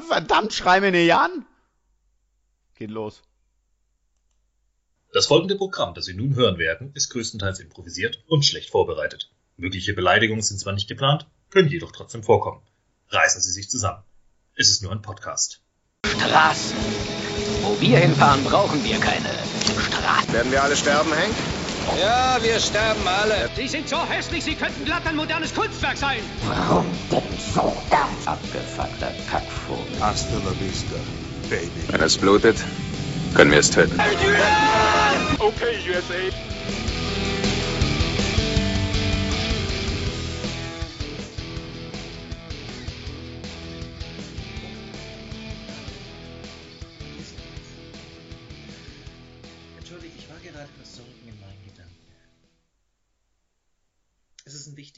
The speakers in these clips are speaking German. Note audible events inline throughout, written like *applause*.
Verdammt, schrei mir nicht an. Geht los. Das folgende Programm, das Sie nun hören werden, ist größtenteils improvisiert und schlecht vorbereitet. Mögliche Beleidigungen sind zwar nicht geplant, können jedoch trotzdem vorkommen. Reißen Sie sich zusammen. Es ist nur ein Podcast. Straßen. Wo wir hinfahren, brauchen wir keine Straßen. Werden wir alle sterben, Hank? Ja, wir sterben alle. Sie sind so hässlich, Sie könnten glatt ein modernes Kunstwerk sein. Warum denn so ernst? Abgefuckter Kackvogel. Hasta la vista, baby. Wenn es blutet, können wir es töten. Okay, USA.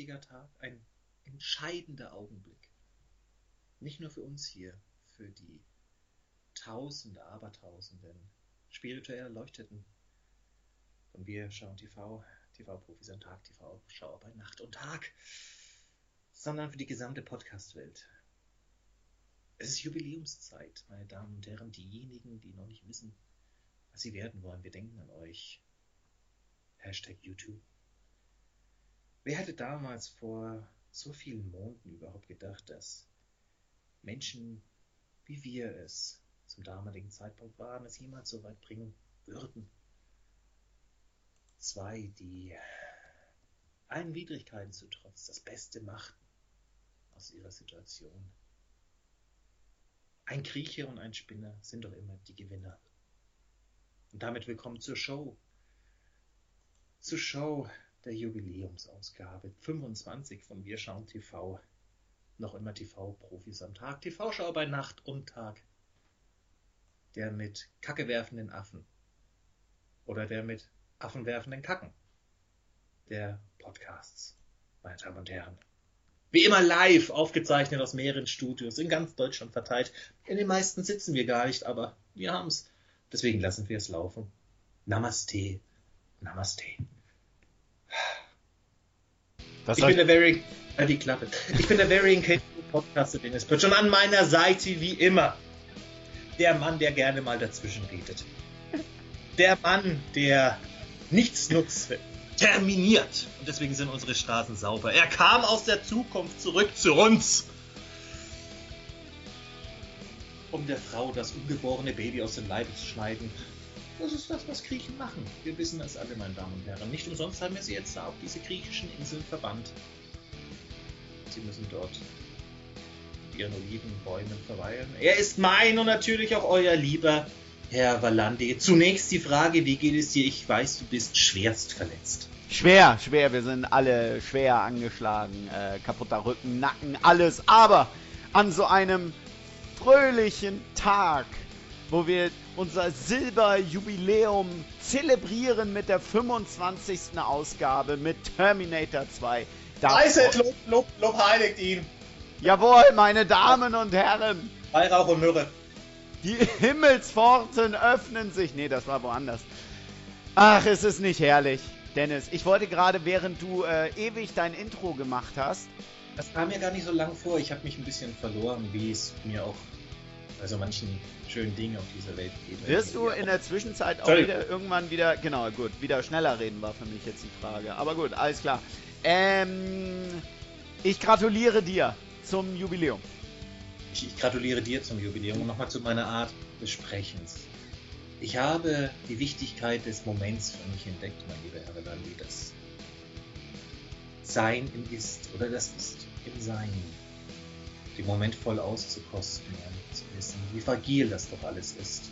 Wichtiger Tag, ein entscheidender Augenblick. Nicht nur für uns hier, für die Tausende, Abertausenden spirituell Erleuchteten von Wir schauen TV, TV-Profis an Tag, TV-Schauer bei Nacht und Tag, sondern für die gesamte Podcast-Welt. Es ist Jubiläumszeit, meine Damen und Herren, diejenigen, die noch nicht wissen, was sie werden wollen. Wir denken an euch. Hashtag YouTube. Wer hätte damals vor so vielen Monaten überhaupt gedacht, dass Menschen, wie wir es zum damaligen Zeitpunkt waren, es jemals so weit bringen würden? Zwei, die allen Widrigkeiten zu trotz das Beste machten aus ihrer Situation. Ein Grieche und ein Spinner sind doch immer die Gewinner. Und damit willkommen zur Show. Zur Show der Jubiläumsausgabe 25 von Wir schauen TV. Noch immer TV-Profis am Tag, TV-Schau bei Nacht und Tag. Der mit Kacke werfenden Affen. Oder der mit Affen werfenden Kacken. Der Podcasts, meine Damen und Herren. Wie immer live, aufgezeichnet aus mehreren Studios, in ganz Deutschland verteilt. In den meisten sitzen wir gar nicht, aber wir haben's. Deswegen lassen wir es laufen. Namaste. Namaste. Was Ich bin der Very... Halt die Klappe. Ich bin der Very Incapable Podcaster Dennis Pötsch. Und an meiner Seite, wie immer, der Mann, der gerne mal dazwischen redet. Der Mann, der nichts nutzt, terminiert. Und deswegen sind unsere Straßen sauber. Er kam aus der Zukunft zurück zu uns. Um der Frau das ungeborene Baby aus dem Leibe zu schneiden. Das ist das, was Griechen machen. Wir wissen das alle, meine Damen und Herren. Nicht umsonst haben wir sie jetzt auf diese griechischen Inseln verbannt. Sie müssen dort ihren Olivenbäumen verweilen. Er ist mein und natürlich auch euer lieber Herr Valandi. Zunächst die Frage, wie geht es dir? Ich weiß, du bist schwerst verletzt. Schwer, schwer, wir sind alle schwer angeschlagen, äh, kaputter Rücken, Nacken, alles. Aber an so einem fröhlichen Tag, wo wir unser Silberjubiläum zelebrieren mit der 25. Ausgabe mit Terminator 2. Da Lob, Lob, Lob heiligt ihn. Jawohl, meine Damen und Herren, Weihrauch und Myrrhe. die Himmelspforten öffnen sich. Nee, das war woanders. Ach, es ist nicht herrlich. Dennis, ich wollte gerade, während du äh, ewig dein Intro gemacht hast, Das kam mir gar nicht so lang vor. Ich habe mich ein bisschen verloren, wie es mir auch bei so manchen schönen Dingen auf dieser Welt geht. Wirst du in der Zwischenzeit auch Entschuldigung. wieder irgendwann wieder, genau, gut, wieder schneller reden war für mich jetzt die Frage. Aber gut, alles klar. Ähm, ich gratuliere dir zum Jubiläum. Ich, ich gratuliere dir zum Jubiläum und nochmal zu meiner Art des Sprechens. Ich habe die Wichtigkeit des Moments für mich entdeckt, mein lieber Herr Relandi, das Sein im Ist oder das Ist im Sein. Den Moment voll auszukosten zu wissen, wie fragil das doch alles ist.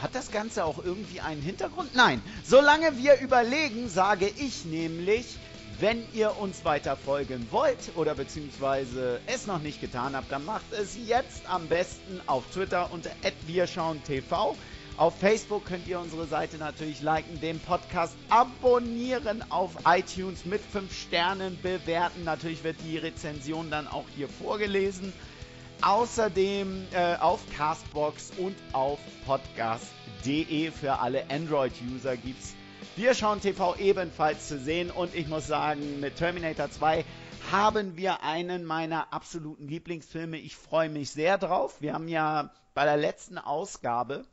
Hat das Ganze auch irgendwie einen Hintergrund? Nein. Solange wir überlegen, sage ich nämlich, wenn ihr uns weiter folgen wollt oder beziehungsweise es noch nicht getan habt, dann macht es jetzt am besten auf Twitter unter @wirschauentv. Auf Facebook könnt ihr unsere Seite natürlich liken, den Podcast abonnieren, auf iTunes mit 5 Sternen bewerten. Natürlich wird die Rezension dann auch hier vorgelesen. Außerdem äh, auf Castbox und auf podcast.de für alle Android-User gibt's Wir schauen TV ebenfalls zu sehen und ich muss sagen, mit Terminator 2 haben wir einen meiner absoluten Lieblingsfilme. Ich freue mich sehr drauf. Wir haben ja bei der letzten Ausgabe,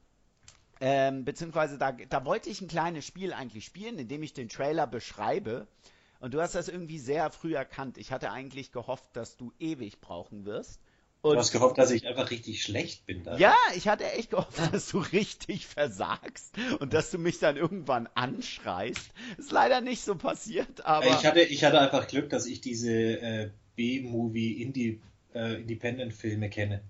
ähm, beziehungsweise da, da wollte ich ein kleines Spiel eigentlich spielen, indem ich den Trailer beschreibe. Und du hast das irgendwie sehr früh erkannt. Ich hatte eigentlich gehofft, dass du ewig brauchen wirst. Und du hast gehofft, dass ich einfach richtig schlecht bin. Dann. Ja, ich hatte echt gehofft, *laughs* dass du richtig versagst und dass du mich dann irgendwann anschreist. Ist leider nicht so passiert, aber. Ich hatte, ich hatte einfach Glück, dass ich diese äh, B-Movie Indie, äh, Independent-Filme kenne.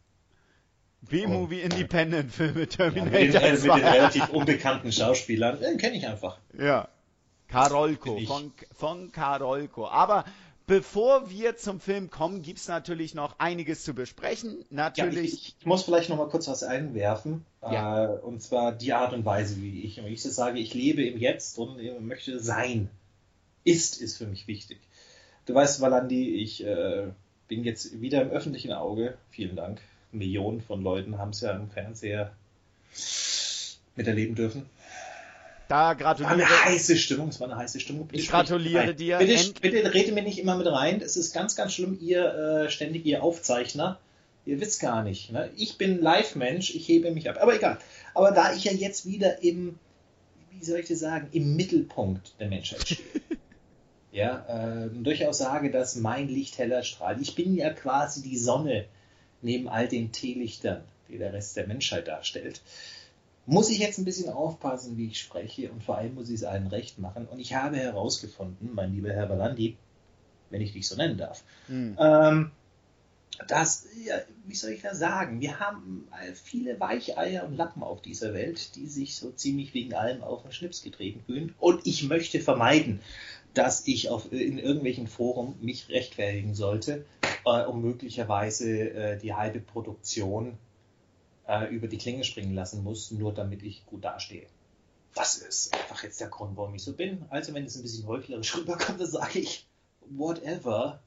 B-Movie Independent-Filme, Terminator ja, mit, den, mit den relativ unbekannten Schauspielern, den kenne ich einfach. Ja. Karolko, von, von Karolko. Aber Bevor wir zum Film kommen, gibt es natürlich noch einiges zu besprechen. Natürlich. Ja, ich, ich, muss vielleicht noch mal kurz was einwerfen. Ja. Äh, und zwar die Art und Weise, wie ich, ich das sage, ich lebe im Jetzt und möchte sein. Ist ist für mich wichtig. Du weißt, Valandi, ich äh, bin jetzt wieder im öffentlichen Auge. Vielen Dank. Millionen von Leuten haben es ja im Fernseher miterleben dürfen. Da gratuliere ich. eine heiße Stimmung, es war eine heiße Stimmung. Bitte ich gratuliere dir. Bitte, bitte rede mir nicht immer mit rein. Es ist ganz, ganz schlimm, ihr äh, ständig ihr Aufzeichner. Ihr wisst gar nicht. Ne? Ich bin Live-Mensch, ich hebe mich ab. Aber egal. Aber da ich ja jetzt wieder im, wie soll ich das sagen, im Mittelpunkt der Menschheit stehe. *laughs* ja, äh, durchaus sage, dass mein Licht heller strahlt. Ich bin ja quasi die Sonne neben all den Teelichtern, die der Rest der Menschheit darstellt muss ich jetzt ein bisschen aufpassen, wie ich spreche und vor allem muss ich es allen recht machen. Und ich habe herausgefunden, mein lieber Herr Balandi, wenn ich dich so nennen darf, mhm. ähm, dass, ja, wie soll ich das sagen, wir haben viele Weicheier und Lappen auf dieser Welt, die sich so ziemlich wegen allem auf den Schnips getreten fühlen. Und ich möchte vermeiden, dass ich auf, in irgendwelchen Foren mich rechtfertigen sollte, äh, um möglicherweise äh, die halbe Produktion äh, über die Klinge springen lassen muss, nur damit ich gut dastehe. Das ist einfach jetzt der Grund, warum ich so bin. Also wenn es ein bisschen heuchlerisch *laughs* rüberkommt, dann sage ich, whatever.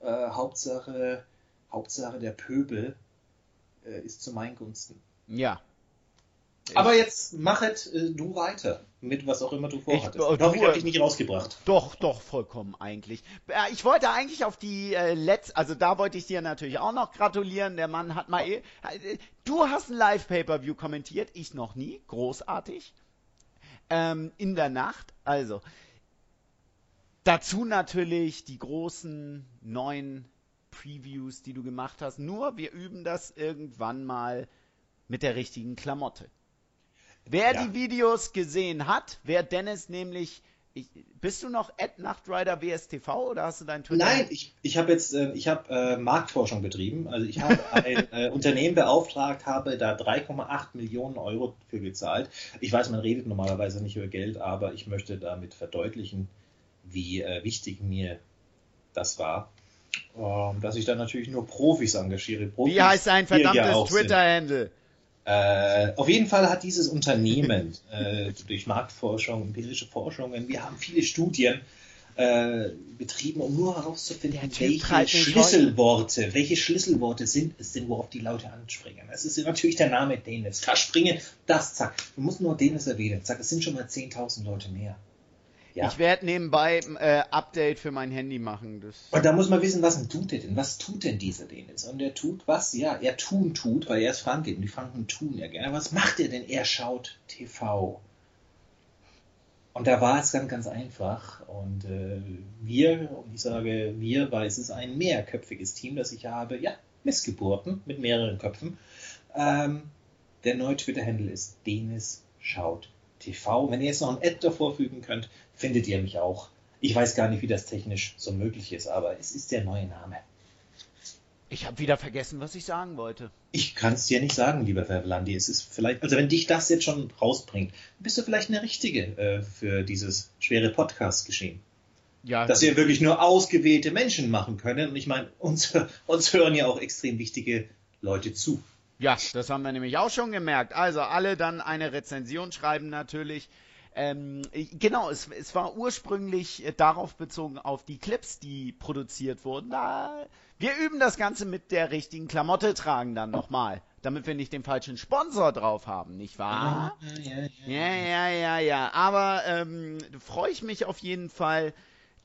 Äh, Hauptsache, Hauptsache der Pöbel äh, ist zu meinen Gunsten. Ja, aber jetzt machet äh, du weiter mit was auch immer du vorhattest. Ich, äh, du, ich habe dich nicht rausgebracht. Doch, doch, vollkommen eigentlich. Äh, ich wollte eigentlich auf die äh, letzte, also da wollte ich dir natürlich auch noch gratulieren. Der Mann hat mal, eh, äh, du hast ein Live-Pay-Per-View kommentiert, ich noch nie, großartig. Ähm, in der Nacht, also dazu natürlich die großen neuen Previews, die du gemacht hast. Nur wir üben das irgendwann mal mit der richtigen Klamotte. Wer ja. die Videos gesehen hat, wer Dennis nämlich ich, bist du noch Ed Nachtrider WSTV oder hast du deinen Twitter? Nein, ich, ich habe jetzt äh, ich habe äh, Marktforschung betrieben. Also ich habe *laughs* ein äh, Unternehmen beauftragt, habe da 3,8 Millionen Euro für gezahlt. Ich weiß, man redet normalerweise nicht über Geld, aber ich möchte damit verdeutlichen, wie äh, wichtig mir das war. Ähm, dass ich da natürlich nur Profis engagiere. Profis, wie heißt dein verdammtes Twitter-Handle? Äh, auf jeden Fall hat dieses Unternehmen *laughs* äh, durch Marktforschung, empirische Forschungen, wir haben viele Studien äh, betrieben, um nur herauszufinden, welche Schlüsselworte, welche Schlüsselworte sind es denn, worauf die Leute anspringen. Es ist natürlich der Name Dennis. Da springen, das, zack. Du musst nur Dennis erwähnen. Zack, es sind schon mal 10.000 Leute mehr. Ja. Ich werde nebenbei äh, Update für mein Handy machen. Und da muss man wissen, was tut er denn? Was tut denn dieser Dennis? Und er tut was? Ja, er tun tut, weil er ist Franke und die Franken tun ja gerne. Was macht er denn? Er schaut TV. Und da war es ganz, ganz einfach. Und äh, wir, und ich sage wir, weil es ist ein mehrköpfiges Team, das ich habe, ja, Missgeburten mit mehreren Köpfen. Ähm, der neue Twitter-Handle ist Dennis schaut TV. Wenn ihr jetzt noch ein Ad davor fügen könnt, findet ihr mich auch. Ich weiß gar nicht, wie das technisch so möglich ist, aber es ist der neue Name. Ich habe wieder vergessen, was ich sagen wollte. Ich kann es dir nicht sagen, lieber Verlandi. Es ist vielleicht, also wenn dich das jetzt schon rausbringt, bist du vielleicht eine richtige äh, für dieses schwere Podcast-Geschehen. Ja. Dass wir wirklich nur ausgewählte Menschen machen können. Und ich meine, uns, *laughs* uns hören ja auch extrem wichtige Leute zu. Ja, das haben wir nämlich auch schon gemerkt. Also alle dann eine Rezension schreiben natürlich Ähm, genau, es, es war ursprünglich äh, darauf bezogen auf die Clips, die produziert wurden. Da, wir üben das Ganze mit der richtigen Klamotte tragen dann nochmal, damit wir nicht den falschen Sponsor drauf haben, nicht wahr? Ja, ja, ja, ja. Aber ähm, freue ich mich auf jeden Fall,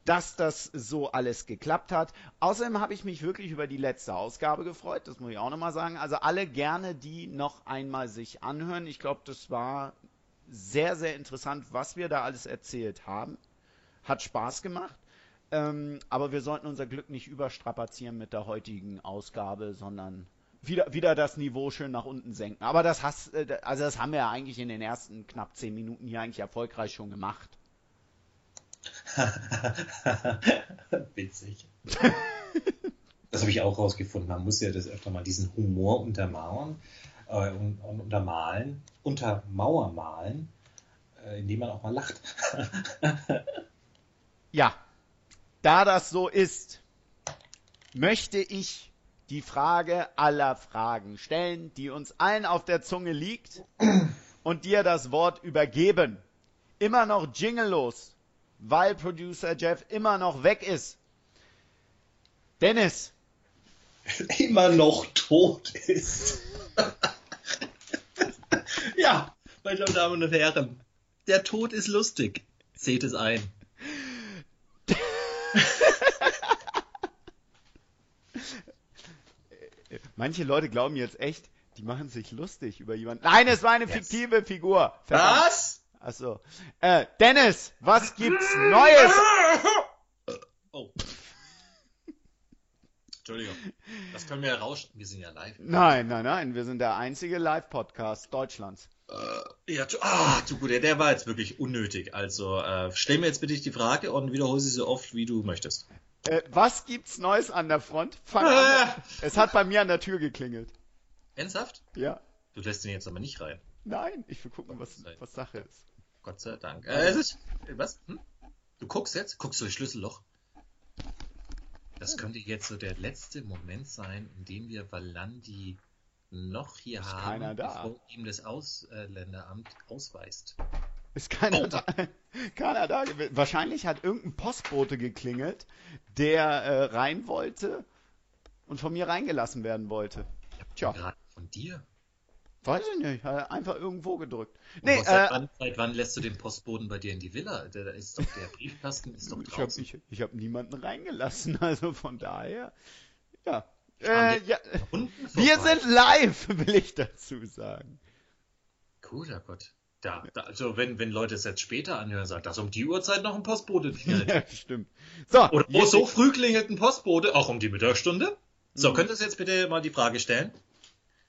dass das so alles geklappt hat. Außerdem habe ich mich wirklich über die letzte Ausgabe gefreut, das muss ich auch nochmal sagen. Also alle gerne die noch einmal sich anhören. Ich glaube, das war sehr, sehr interessant, was wir da alles erzählt haben. Hat Spaß gemacht. Ähm, aber wir sollten unser Glück nicht überstrapazieren mit der heutigen Ausgabe, sondern wieder, wieder das Niveau schön nach unten senken. Aber das hast, äh, also das haben wir ja eigentlich in den ersten knapp zehn Minuten hier eigentlich erfolgreich schon gemacht. *laughs* Witzig. Das habe ich auch rausgefunden. Man muss ja das öfter mal diesen Humor untermauern äh, und, und untermalen, untermauer malen, äh, indem man auch mal lacht. *laughs* Ja, da das so ist, möchte ich die Frage aller Fragen stellen, die uns allen auf der Zunge liegt *clears throat* und dir das Wort übergeben. Immer noch jinglelos, weil Producer Jeff immer noch weg ist. Dennis, *laughs* Immer noch tot ist. *laughs* meine Damen und Herren, der Tod ist lustig. Seht es ein. *laughs* manche Leute glauben jetzt echt, die machen sich lustig über jemanden. Nein, es war eine Yes. fiktive Figur. Verdammt. Was? Achso. Äh, Dennis, was gibt's Neues? Oh. Entschuldigung. Das können wir ja rauschen. Wir sind ja live. Nein, nein, nein, wir sind der einzige Live-Podcast Deutschlands. Ja, tu- ah, zu gut, der- war jetzt wirklich unnötig. Also äh, stell mir jetzt bitte die Frage und wiederhole sie so oft, wie du möchtest. Äh, was gibt's Neues an der Front? Fang an. Es hat bei mir an der Tür geklingelt. Ernsthaft? Ja. Du lässt ihn jetzt aber nicht rein. Nein, ich will gucken, was, was Sache ist. Gott sei Dank. Äh, es ist, äh, was? Hm? Du guckst jetzt? Guckst du durchs Schlüsselloch? Das könnte jetzt so der letzte Moment sein, in dem wir Valandi noch hier Ist haben, bevor ihm das Ausländeramt ausweist. Ist keiner Oh. da. *laughs* Keiner da gewesen. Wahrscheinlich hat irgendein Postbote geklingelt, der äh, rein wollte und von mir reingelassen werden wollte. Tja, Gerade von dir. weiß ich nicht. Hat einfach irgendwo gedrückt. Nee, Nee, seit, äh, wann, seit wann lässt du den Postboten bei dir in die Villa? Da ist doch der Briefkasten ist doch ich habe draußen. ich, ich hab niemanden reingelassen, *laughs* also von daher. Ja. Äh, ja. Wir sind live, *laughs* will ich dazu sagen. Guter Gott. Da, da, also wenn, wenn Leute es jetzt später anhören, sagt das um die Uhrzeit noch ein Postbote klingelt. *laughs* Ja, stimmt. So, Oder oh, so früh klingelt ein Postbote, auch um die Mittagsstunde. So, Mhm. könntest du jetzt bitte mal die Frage stellen?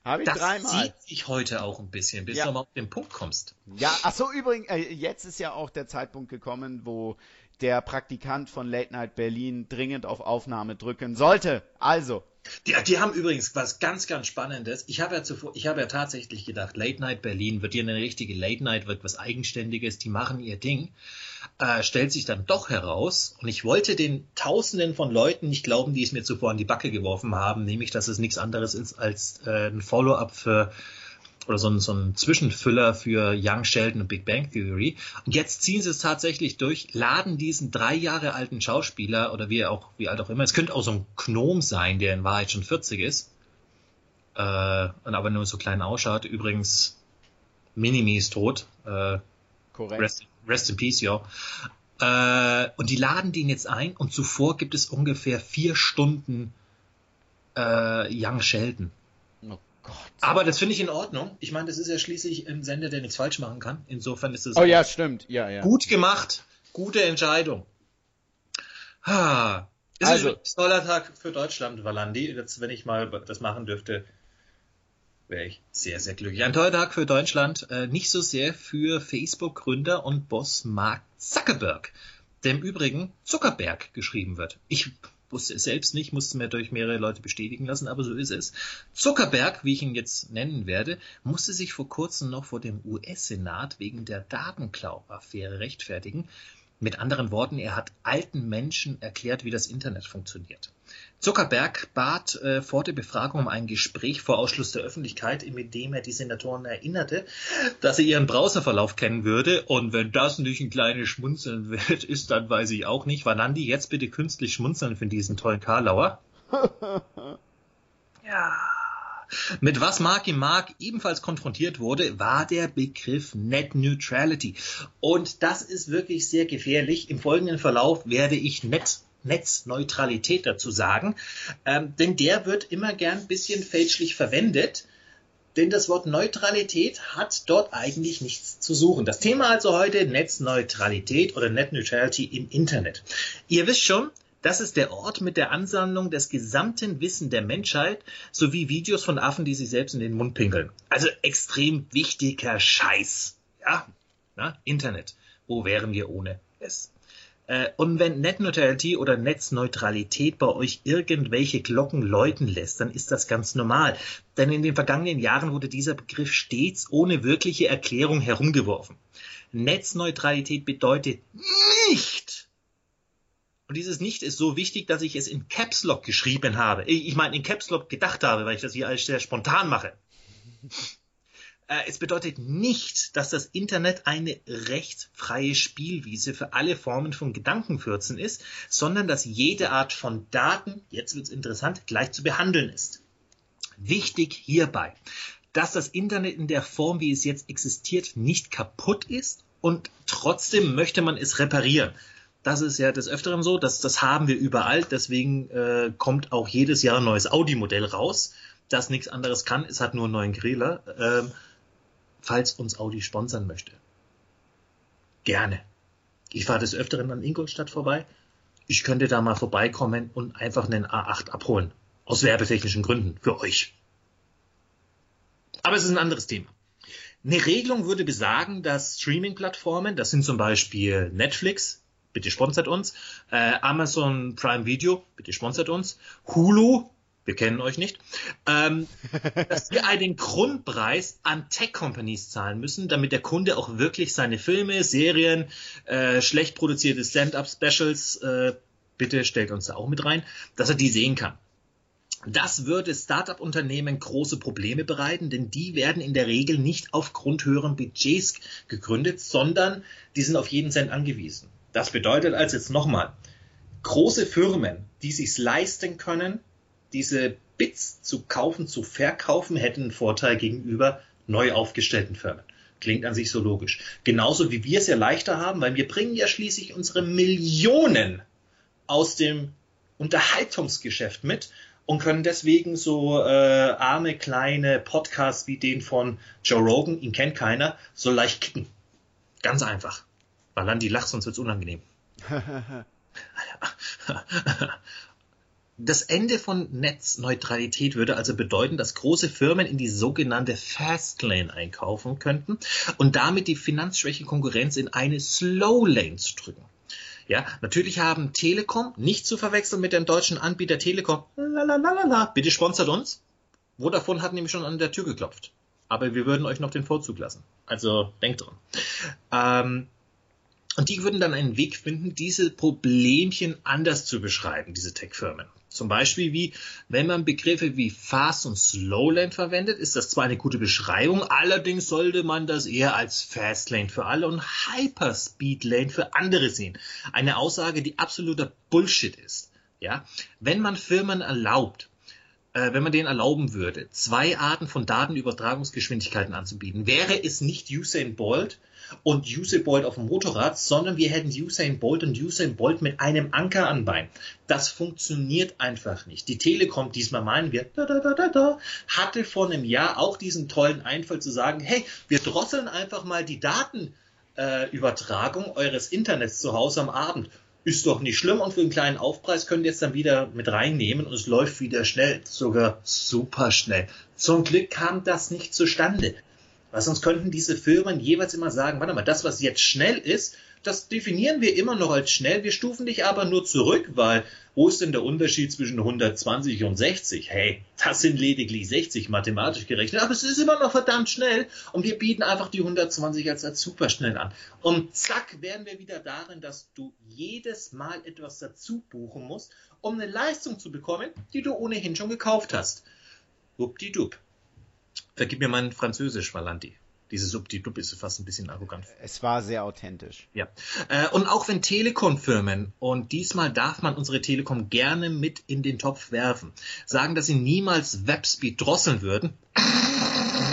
habe ich Das dreimal. zieht sich heute auch ein bisschen, bis Ja. du mal auf den Punkt kommst. Ja, ach so, übrigens, äh, jetzt ist ja auch der Zeitpunkt gekommen, wo der Praktikant von Late Night Berlin dringend auf Aufnahme drücken sollte. Also, Die, die haben übrigens was ganz, ganz Spannendes. Ich habe ja zuvor, ich habe ja tatsächlich gedacht, Late Night Berlin wird hier eine richtige Late Night, wird was Eigenständiges, die machen ihr Ding. Äh, stellt sich dann doch heraus, und ich wollte den Tausenden von Leuten nicht glauben, die es mir zuvor an die Backe geworfen haben, nämlich, dass es nichts anderes ist als äh, ein Follow-up für oder so ein, so ein Zwischenfüller für Young Sheldon und Big Bang Theory. Und jetzt ziehen sie es tatsächlich durch, laden diesen drei Jahre alten Schauspieler oder wie er auch, wie alt auch immer, es könnte auch so ein Gnom sein, der in Wahrheit schon 40 ist, äh, und aber nur so klein ausschaut. Übrigens, Minimi ist tot, äh, korrekt. Rest, rest in Peace, ja. Äh, und die laden den jetzt ein und zuvor gibt es ungefähr vier Stunden äh, Young Sheldon. Gott. Aber das finde ich in Ordnung. Ich meine, das ist ja schließlich ein Sender, der nichts falsch machen kann. Insofern ist es Oh ja, stimmt. Ja, ja. gut gemacht. Gute Entscheidung. Ha. Es Also- ist ein toller Tag für Deutschland, Valandi. Jetzt, wenn ich mal das machen dürfte, wäre ich sehr, sehr glücklich. Ein toller Tag für Deutschland. Äh, nicht so sehr für Facebook-Gründer und Boss Mark Zuckerberg, der im Übrigen Zuckerberg geschrieben wird. Ich wusste es selbst nicht, musste mir durch mehrere Leute bestätigen lassen, aber so ist es. Zuckerberg, wie ich ihn jetzt nennen werde, musste sich vor kurzem noch vor dem US-Senat wegen der Datenklau-Affäre rechtfertigen. Mit anderen Worten, er hat alten Menschen erklärt, wie das Internet funktioniert. Zuckerberg bat äh, vor der Befragung um ein Gespräch vor Ausschluss der Öffentlichkeit, mit dem er die Senatoren erinnerte, dass er ihren Browserverlauf kennen würde. Und wenn das nicht ein kleines Schmunzeln wert ist, dann weiß ich auch nicht. Vanandi, jetzt bitte künstlich schmunzeln für diesen tollen Karlauer. *laughs* ja. Mit was Marky Mark ebenfalls konfrontiert wurde, war der Begriff Net Neutrality. Und das ist wirklich sehr gefährlich. Im folgenden Verlauf werde ich Net Netzneutralität dazu sagen, ähm, denn der wird immer gern ein bisschen fälschlich verwendet. Denn das Wort Neutralität hat dort eigentlich nichts zu suchen. Das Thema also heute Netzneutralität oder Net Neutrality im Internet. Ihr wisst schon, das ist der Ort mit der Ansammlung des gesamten Wissen der Menschheit sowie Videos von Affen, die sich selbst in den Mund pinkeln. Also extrem wichtiger Scheiß. Ja, na, Internet. Wo wären wir ohne es? Äh, und wenn Net oder Netzneutralität bei euch irgendwelche Glocken läuten lässt, dann ist das ganz normal. Denn in den vergangenen Jahren wurde dieser Begriff stets ohne wirkliche Erklärung herumgeworfen. Netzneutralität bedeutet nicht, und dieses Nicht ist so wichtig, dass ich es in Caps Lock geschrieben habe. Ich meine, in Caps Lock gedacht habe, weil ich das hier alles sehr spontan mache. Äh, es bedeutet nicht, dass das Internet eine rechtsfreie Spielwiese für alle Formen von Gedankenfürzen ist, sondern dass jede Art von Daten, jetzt wird's interessant, gleich zu behandeln ist. Wichtig hierbei, dass das Internet in der Form, wie es jetzt existiert, nicht kaputt ist und trotzdem möchte man es reparieren. Das ist ja des Öfteren so, dass das haben wir überall. Deswegen äh, kommt auch jedes Jahr ein neues Audi-Modell raus, das nichts anderes kann. Es hat nur einen neuen Griller. Ähm, falls uns Audi sponsern möchte. Gerne. Ich fahre des Öfteren an Ingolstadt vorbei. Ich könnte da mal vorbeikommen und einfach einen A8 abholen. Aus werbetechnischen Gründen. Für euch. Aber es ist ein anderes Thema. Eine Regelung würde besagen, dass Streaming-Plattformen, das sind zum Beispiel Netflix, bitte sponsert uns. Äh, Amazon Prime Video, bitte sponsert uns. Hulu, wir kennen euch nicht, ähm, *laughs* dass wir einen Grundpreis an Tech-Companies zahlen müssen, damit der Kunde auch wirklich seine Filme, Serien, äh, schlecht produzierte Stand-up-Specials, äh, bitte stellt uns da auch mit rein, dass er die sehen kann. Das würde Startup-Unternehmen große Probleme bereiten, denn die werden in der Regel nicht aufgrund höheren Budgets gegründet, sondern die sind auf jeden Cent angewiesen. Das bedeutet also jetzt nochmal, große Firmen, die sich's leisten können, diese Bits zu kaufen, zu verkaufen, hätten einen Vorteil gegenüber neu aufgestellten Firmen. Klingt an sich so logisch. Genauso wie wir es ja leichter haben, weil wir bringen ja schließlich unsere Millionen aus dem Unterhaltungsgeschäft mit und können deswegen so äh, arme kleine Podcasts wie den von Joe Rogan, ihn kennt keiner, so leicht kicken. Ganz einfach. Die lacht, sonst wird's unangenehm. *laughs* *laughs* Das Ende von Netzneutralität würde also bedeuten, dass große Firmen in die sogenannte Fastlane einkaufen könnten und damit die finanzschwäche Konkurrenz in eine Slowlane zu drücken. Ja, natürlich haben Telekom, nicht zu verwechseln mit dem deutschen Anbieter Telekom, lalalala, bitte sponsert uns. Vodafone hat nämlich schon an der Tür geklopft. Aber wir würden euch noch den Vorzug lassen. Also denkt dran. Ähm, und die würden dann einen Weg finden, diese Problemchen anders zu beschreiben, diese Tech-Firmen. Zum Beispiel wie, wenn man Begriffe wie Fast und Slowlane verwendet, ist das zwar eine gute Beschreibung, allerdings sollte man das eher als Fastlane für alle und Hyperspeedlane für andere sehen. Eine Aussage, die absoluter Bullshit ist. Ja, wenn man Firmen erlaubt, äh, wenn man denen erlauben würde, zwei Arten von Datenübertragungsgeschwindigkeiten anzubieten, wäre es nicht Usain Bolt, und Usain Bolt auf dem Motorrad, sondern wir hätten Usain Bolt und Usain Bolt mit einem Anker an Bein. Das funktioniert einfach nicht. Die Telekom, diesmal meinen wir, da, da, da, da, da, hatte vor einem Jahr auch diesen tollen Einfall zu sagen, hey, wir drosseln einfach mal die Datenübertragung äh, eures Internets zu Hause am Abend. Ist doch nicht schlimm und für einen kleinen Aufpreis könnt ihr es dann wieder mit reinnehmen und es läuft wieder schnell, sogar super schnell. Zum Glück kam das nicht zustande. Weil sonst könnten diese Firmen jeweils immer sagen, warte mal, das, was jetzt schnell ist, das definieren wir immer noch als schnell. Wir stufen dich aber nur zurück, weil wo ist denn der Unterschied zwischen 120 und 60? Hey, das sind lediglich 60 mathematisch gerechnet, aber es ist immer noch verdammt schnell und wir bieten einfach die 120 als, als super schnell an. Und zack, wären wir wieder darin, dass du jedes Mal etwas dazu buchen musst, um eine Leistung zu bekommen, die du ohnehin schon gekauft hast. Wupdidup. Vergib mir mein Französisch, Valanti. Dieses Subtitub ist fast ein bisschen arrogant. Es war sehr authentisch. Ja. Äh, und auch wenn Telekom-Firmen, und diesmal darf man unsere Telekom gerne mit in den Topf werfen, sagen, dass sie niemals Webspeed drosseln würden.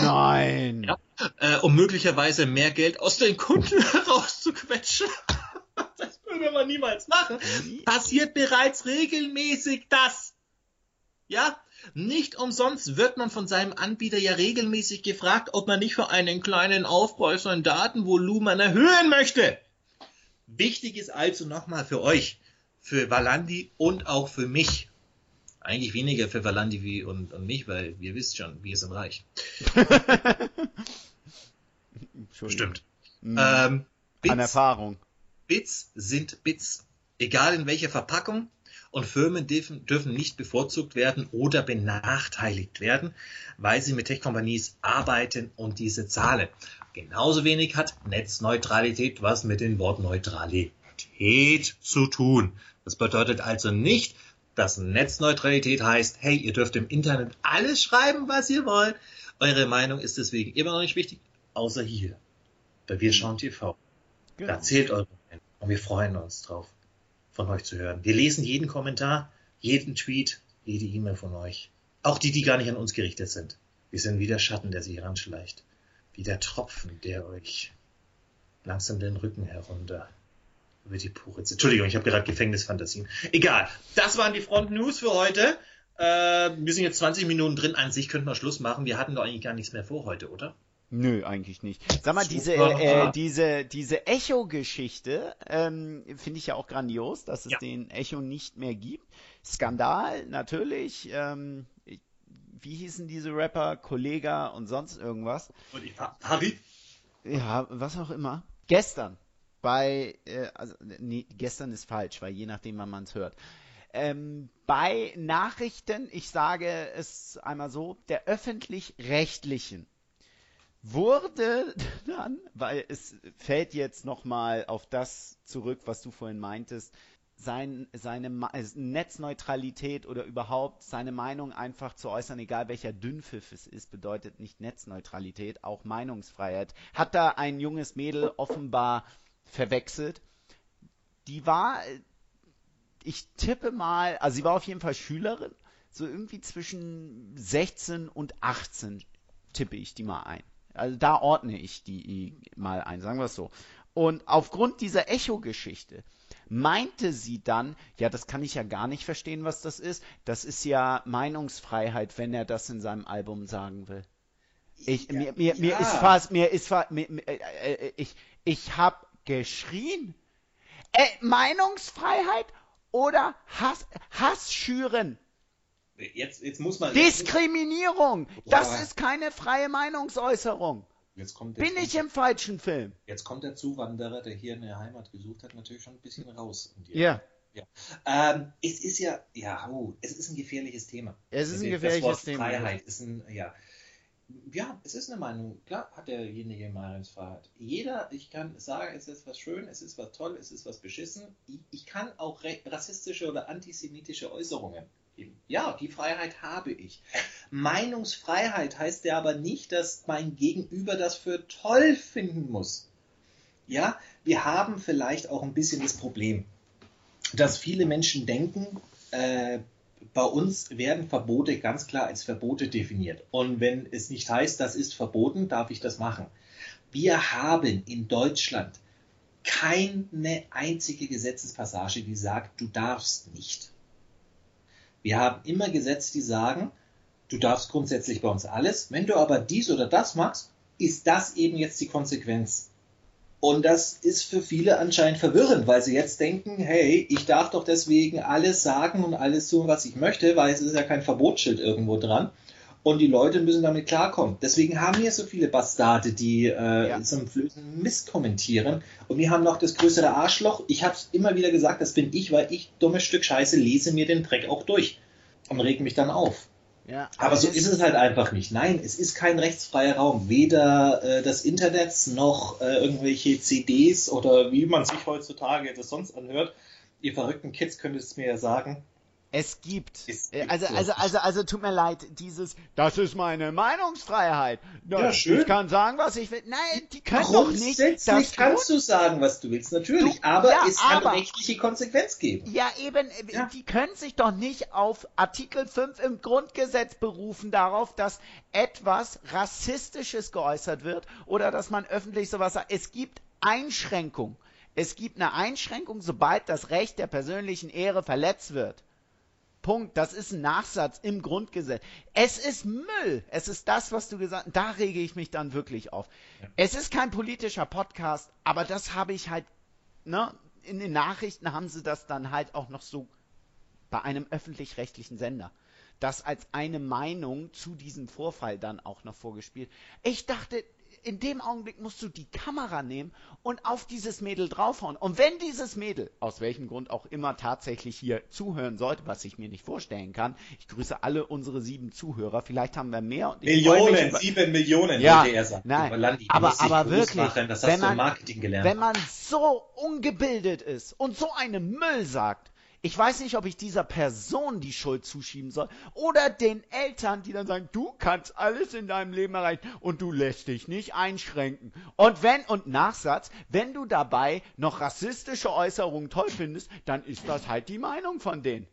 Nein. Ja, äh, um möglicherweise mehr Geld aus den Kunden *laughs* herauszuquetschen. das würde man niemals machen. Passiert bereits regelmäßig das. Ja, nicht umsonst wird man von seinem Anbieter ja regelmäßig gefragt, ob man nicht für einen kleinen Aufpreis sein Datenvolumen erhöhen möchte. Wichtig ist also nochmal für euch, für Valandi und auch für mich. Eigentlich weniger für Valandi wie und, und mich, weil ihr wisst schon, wir sind reich. *laughs* Stimmt. Mhm. Ähm, Bits, An Erfahrung. Bits sind Bits. Egal in welcher Verpackung, und Firmen dürfen, dürfen nicht bevorzugt werden oder benachteiligt werden, weil sie mit Tech-Companies arbeiten und diese zahlen. Genauso wenig hat Netzneutralität was mit dem Wort Neutralität zu tun. Das bedeutet also nicht, dass Netzneutralität heißt, hey, ihr dürft im Internet alles schreiben, was ihr wollt. Eure Meinung ist deswegen immer noch nicht wichtig, außer hier. Bei Wir schauen TV. Genau. Da zählt eure Meinung. Und wir freuen uns drauf von euch zu hören. Wir lesen jeden Kommentar, jeden Tweet, jede E-Mail von euch. Auch die, die gar nicht an uns gerichtet sind. Wir sind wie der Schatten, der sich heranschleicht. Wie der Tropfen, der euch langsam den Rücken herunter über die pure Entschuldigung, ich habe gerade Gefängnisfantasien. Egal. Das waren die Front News für heute. Äh, wir sind jetzt 20 Minuten drin. An sich könnten wir Schluss machen. Wir hatten doch eigentlich gar nichts mehr vor heute, oder? Nö, eigentlich nicht. Sag mal, diese, Super. äh, diese, diese Echo-Geschichte ähm, finde ich ja auch grandios, dass es Ja. den Echo nicht mehr gibt. Skandal, natürlich. Ähm, wie hießen diese Rapper? Kollega und sonst irgendwas. Und Harry? Ja, was auch immer. Gestern bei, äh, also nee, gestern ist falsch, weil je nachdem, wann man es hört. Ähm, bei Nachrichten, ich sage es einmal so, der öffentlich-rechtlichen wurde *laughs* dann, weil es fällt jetzt nochmal auf das zurück, was du vorhin meintest, sein, seine äh, Netzneutralität oder überhaupt seine Meinung einfach zu äußern, egal welcher Dünnpfiff es ist, bedeutet nicht Netzneutralität, auch Meinungsfreiheit. Hat da ein junges Mädel offenbar verwechselt. Die war, äh, ich tippe mal, also sie war auf jeden Fall Schülerin, so irgendwie zwischen 16 und 18 tippe ich die mal ein. Also da ordne ich die mal ein, sagen wir es so. Und aufgrund dieser Echo-Geschichte meinte sie dann, ja, das kann ich ja gar nicht verstehen, was das ist. Das ist ja Meinungsfreiheit, wenn er das in seinem Album sagen will. Ich, mir, mir, mir ja. ist fast, mir ist fast, mir, mir, äh, äh, ich, ich hab geschrien. Äh, Meinungsfreiheit oder Hass, Hass schüren. Jetzt, jetzt muss man. Diskriminierung. Das Boah. ist keine freie Meinungsäußerung. Jetzt kommt, Bin ich im falschen Film? Jetzt kommt der Zuwanderer, der hier eine Heimat gesucht hat, natürlich schon ein bisschen raus. die- Ja. Ähm, es ist ja, ja, oh, es ist ein gefährliches Thema. Es ist ein Das gefährliches Wort Thema. Freiheit ist ein, ja. Ja, es ist eine Meinung. Klar hat derjenige Meinungsfreiheit. Jeder, ich kann sagen, es ist was schön, es ist was toll, es ist was beschissen. Ich, ich kann auch rassistische oder antisemitische Äußerungen. Ja, die Freiheit habe ich. Meinungsfreiheit heißt ja aber nicht, dass mein Gegenüber das für toll finden muss. Ja, wir haben vielleicht auch ein bisschen das Problem, dass viele Menschen denken, äh, bei uns werden Verbote ganz klar als Verbote definiert. Und wenn es nicht heißt, das ist verboten, darf ich das machen. Wir haben in Deutschland keine einzige Gesetzespassage, die sagt, du darfst nicht. Wir haben immer Gesetze, die sagen, du darfst grundsätzlich bei uns alles. Wenn du aber dies oder das machst, ist das eben jetzt die Konsequenz. Und das ist für viele anscheinend verwirrend, weil sie jetzt denken, hey, ich darf doch deswegen alles sagen und alles tun, was ich möchte, weil es ist ja kein Verbotsschild irgendwo dran. Und die Leute müssen damit klarkommen. Deswegen haben wir so viele Bastarde, die äh, Ja. einen blöden Mist kommentieren. Und wir haben noch das größere Arschloch. Ich habe es immer wieder gesagt, das bin ich, weil ich, dummes Stück Scheiße, lese mir den Dreck auch durch und reg mich dann auf. Ja, Aber so ist es halt einfach nicht. Nein, es ist kein rechtsfreier Raum. Weder äh, das Internet noch äh, irgendwelche CDs oder wie man sich heutzutage das sonst anhört. Ihr verrückten Kids könnt es mir ja sagen. Es gibt. Es äh, gibt also, also, also, also, tut mir leid, dieses, das ist meine Meinungsfreiheit. Ja, schön. Ich kann sagen, was ich will. Nein, die können doch nicht das Grundsätzlich kannst du sagen, was du willst, natürlich. Du- aber ja, es kann aber- rechtliche Konsequenz geben. Ja, eben, äh, Ja. die können sich doch nicht auf Artikel 5 im Grundgesetz berufen darauf, dass etwas Rassistisches geäußert wird oder dass man öffentlich sowas sagt. Es gibt Einschränkungen. Es gibt eine Einschränkung, sobald das Recht der persönlichen Ehre verletzt wird. Punkt. Das ist ein Nachsatz im Grundgesetz. Es ist Müll. Es ist das, was du gesagt hast. Da rege ich mich dann wirklich auf. Es ist kein politischer Podcast, aber das habe ich halt, ne, in den Nachrichten haben sie das dann halt auch noch so bei einem öffentlich-rechtlichen Sender. Das als eine Meinung zu diesem Vorfall dann auch noch vorgespielt. Ich dachte, in dem Augenblick musst du die Kamera nehmen und auf dieses Mädel draufhauen. Und wenn dieses Mädel, aus welchem Grund auch immer tatsächlich hier zuhören sollte, was ich mir nicht vorstellen kann, ich grüße alle unsere sieben Zuhörer, vielleicht haben wir mehr. Millionen, sieben Millionen, Ja, er sagen. nein, Aber, Landi, aber- aber wirklich, Machen. Wenn man-. Wenn man so ungebildet ist und so einen Müll sagt, ich weiß nicht, ob ich dieser Person die Schuld zuschieben soll oder den Eltern, die dann sagen, du kannst alles in deinem Leben erreichen und du lässt dich nicht einschränken. Und wenn, und Nachsatz, wenn du dabei noch rassistische Äußerungen toll findest, dann ist das halt die Meinung von denen.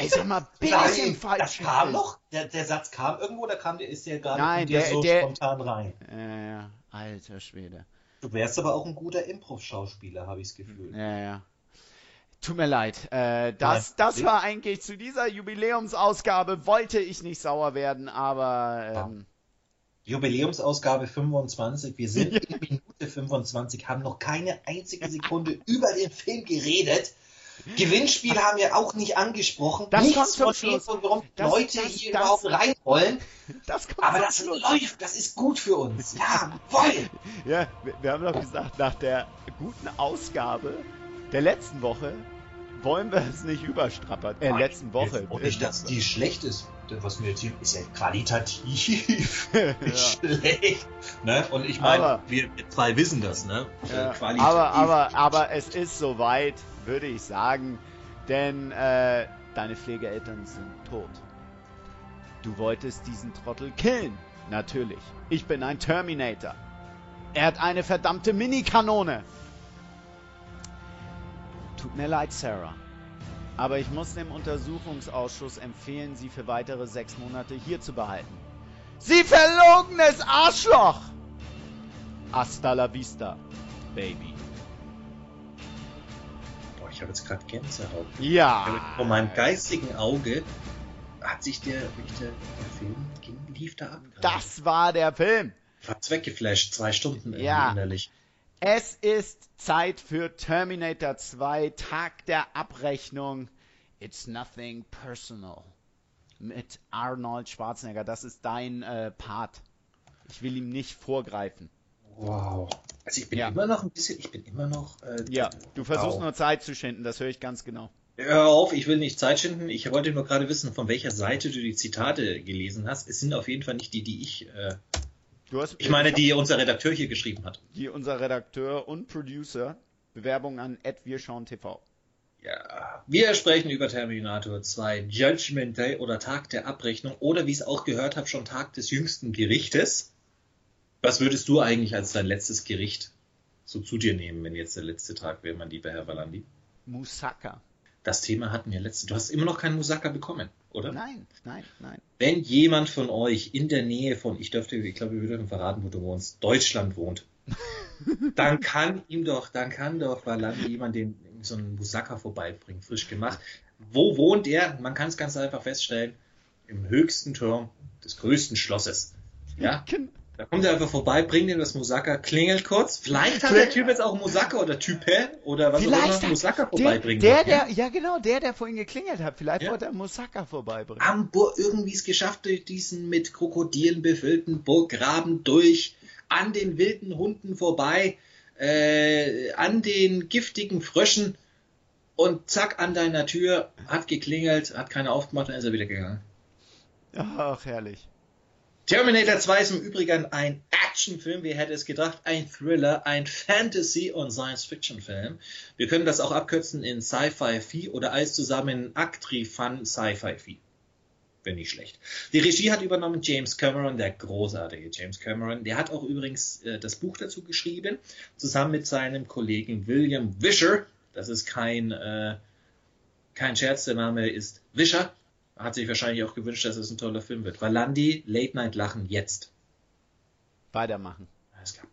Ich sag mal, *laughs* bisschen falsch. das kam noch. Der, der Satz kam irgendwo, oder kam der, ist der gerade Nein, dir der- so der- spontan rein? Ja, ja, alter Schwede. Du wärst aber auch ein guter Improv-Schauspieler, habe ich das Gefühl. Ja, ja. Tut mir leid. Äh, das, Nein. das war eigentlich zu dieser Jubiläumsausgabe, wollte ich nicht sauer werden, aber ähm, Jubiläumsausgabe 25. Wir sind *laughs* in Minute 25, haben noch keine einzige Sekunde über den Film geredet. Gewinnspiel haben wir auch nicht angesprochen. Das Nichts kommt zum von dem, warum Das- Leute das- hier das- überhaupt rein wollen. das Aber das Schluss. läuft, das ist gut für uns. Ja, voll. *laughs* Ja, wir, wir haben doch gesagt, nach der guten Ausgabe der letzten Woche wollen wir es nicht überstrappern. Äh, letzten Woche. Und nicht, dass die schlecht ist. Was wir jetzt hier, ist ja qualitativ *laughs* nicht schlecht. Ne? Und ich meine, wir zwei wissen das, ne? Ja, Äh, aber, aber, aber es ist soweit, würde ich sagen, denn äh, deine Pflegeeltern sind tot. Du wolltest diesen Trottel killen. Natürlich. Ich bin ein Terminator. Er hat eine verdammte Minikanone. Tut mir leid, Sarah. Aber ich muss dem Untersuchungsausschuss empfehlen, sie für weitere sechs Monate hier zu behalten. Sie verlogenes Arschloch! Hasta la vista, Baby. Boah, ich habe jetzt gerade Gänsehaut. Ja. Vor meinem geistigen Auge hat sich der, der, der Film ging, lief da ab. gerade. Das war der Film. Hat's weggeflasht, zwei Stunden Ja. innerlich. Es ist Zeit für Terminator 2, Tag der Abrechnung. It's nothing personal. Mit Arnold Schwarzenegger. Das ist dein äh, Part. Ich will ihm nicht vorgreifen. Wow. Also ich bin Ja. immer noch ein bisschen, ich bin immer noch. Äh, Ja, du versuchst wow. nur Zeit zu schinden, das höre ich ganz genau. Hör auf, ich will nicht Zeit schinden. Ich wollte nur gerade wissen, von welcher Seite du die Zitate gelesen hast. Es sind auf jeden Fall nicht die, die ich. Äh, hast, ich meine, die unser Redakteur hier geschrieben hat. die unser Redakteur und Producer Bewerbung an TV. Ja. Wir sprechen über Terminator 2, Judgment Day oder Tag der Abrechnung oder wie ich es auch gehört habe, schon Tag des jüngsten Gerichtes. Was würdest du eigentlich als dein letztes Gericht so zu dir nehmen, wenn jetzt der letzte Tag wäre, mein lieber Herr Valandi? Musaka. Das Thema hatten wir letzte. Du hast immer noch keinen Musaka bekommen, oder? Nein, nein, nein. Wenn jemand von euch in der Nähe von, ich dürfte, ich glaube, wir dürfen verraten, wo du wohnst, Deutschland wohnt, *laughs* dann kann ihm doch, dann kann doch Valandi jemand den so einen Musaka vorbeibringen, frisch gemacht. Wo wohnt er? Man kann es ganz einfach feststellen, im höchsten Turm des größten Schlosses. Ja? Da kommt er einfach vorbei, bringt ihm das Musaka, klingelt kurz. Vielleicht hat der Typ jetzt auch Musaka oder Type oder was Vielleicht auch immer Musaka der, vorbeibringen. der, ja? der, ja genau, der, der vorhin geklingelt hat. Vielleicht Ja. wollte er Musaka vorbeibringen. am Bur irgendwie es geschafft, durch diesen mit Krokodilen befüllten Burggraben durch, an den wilden Hunden vorbei, äh, an den giftigen Fröschen und zack, an deiner Tür, hat geklingelt, hat keiner aufgemacht, dann ist er wieder gegangen. Ach, herrlich. Terminator 2 ist im Übrigen ein Actionfilm, wer hätte es gedacht, ein Thriller, ein Fantasy- und Science-Fiction-Film. Wir können das auch abkürzen in Sci-Fi-Fi oder alles zusammen in Actri-Fun Sci-Fi-Fi. Wäre nicht schlecht. Die Regie hat übernommen James Cameron, der großartige James Cameron. Der hat auch übrigens äh, das Buch dazu geschrieben, zusammen mit seinem Kollegen William Wisher. Das ist kein, äh, kein Scherz, der Name ist Wisher. Hat sich wahrscheinlich auch gewünscht, dass es ein toller Film wird. Valandi, Late Night Lachen jetzt. Weitermachen. Alles klar.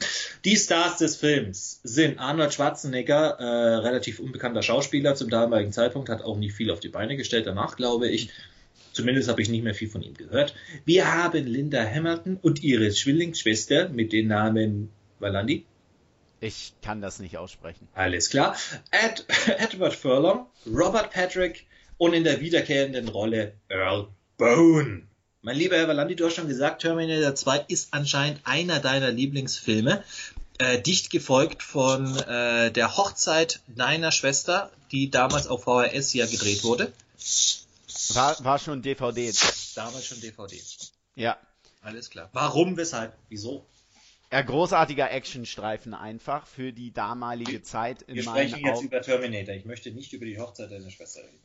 Die Stars des Films sind Arnold Schwarzenegger, äh, relativ unbekannter Schauspieler zum damaligen Zeitpunkt, hat auch nicht viel auf die Beine gestellt, danach glaube ich. Zumindest habe ich nicht mehr viel von ihm gehört. Wir haben Linda Hamilton und ihre Zwillingsschwester mit den Namen Valandi. Ich kann das nicht aussprechen. Alles klar. Ed, *laughs* Edward Furlong, Robert Patrick und in der wiederkehrenden Rolle Earl Bone. Mein lieber Herr Valandi, du hast schon gesagt, Terminator 2 ist anscheinend einer deiner Lieblingsfilme. Äh, dicht gefolgt von äh, der Hochzeit deiner Schwester, die damals auf VHS ja gedreht wurde. War, war schon DVD. Damals schon DVD. Ja. Alles klar. Warum, weshalb, wieso? Ja, großartiger Actionstreifen einfach für die damalige Zeit in Wir sprechen jetzt Augen. über Terminator. Ich möchte nicht über die Hochzeit deiner Schwester reden,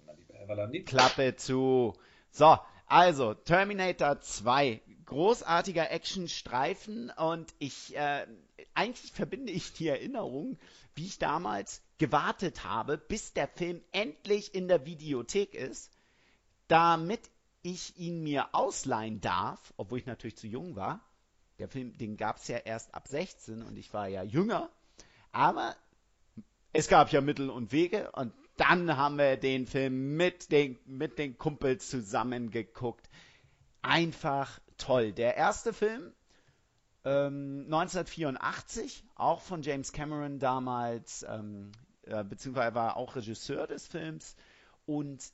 Valandi. Klappe zu. So, also Terminator 2. Großartiger Actionstreifen und ich, äh, eigentlich verbinde ich die Erinnerung, wie ich damals gewartet habe, bis der Film endlich in der Videothek ist, damit ich ihn mir ausleihen darf, obwohl ich natürlich zu jung war. Der Film, den gab es ja erst ab 16 und ich war ja jünger. Aber es gab ja Mittel und Wege und dann haben wir den Film mit den, mit den Kumpels zusammen geguckt. Einfach toll. Der erste Film, ähm, 1984, auch von James Cameron damals, ähm, äh, beziehungsweise war auch Regisseur des Films. Und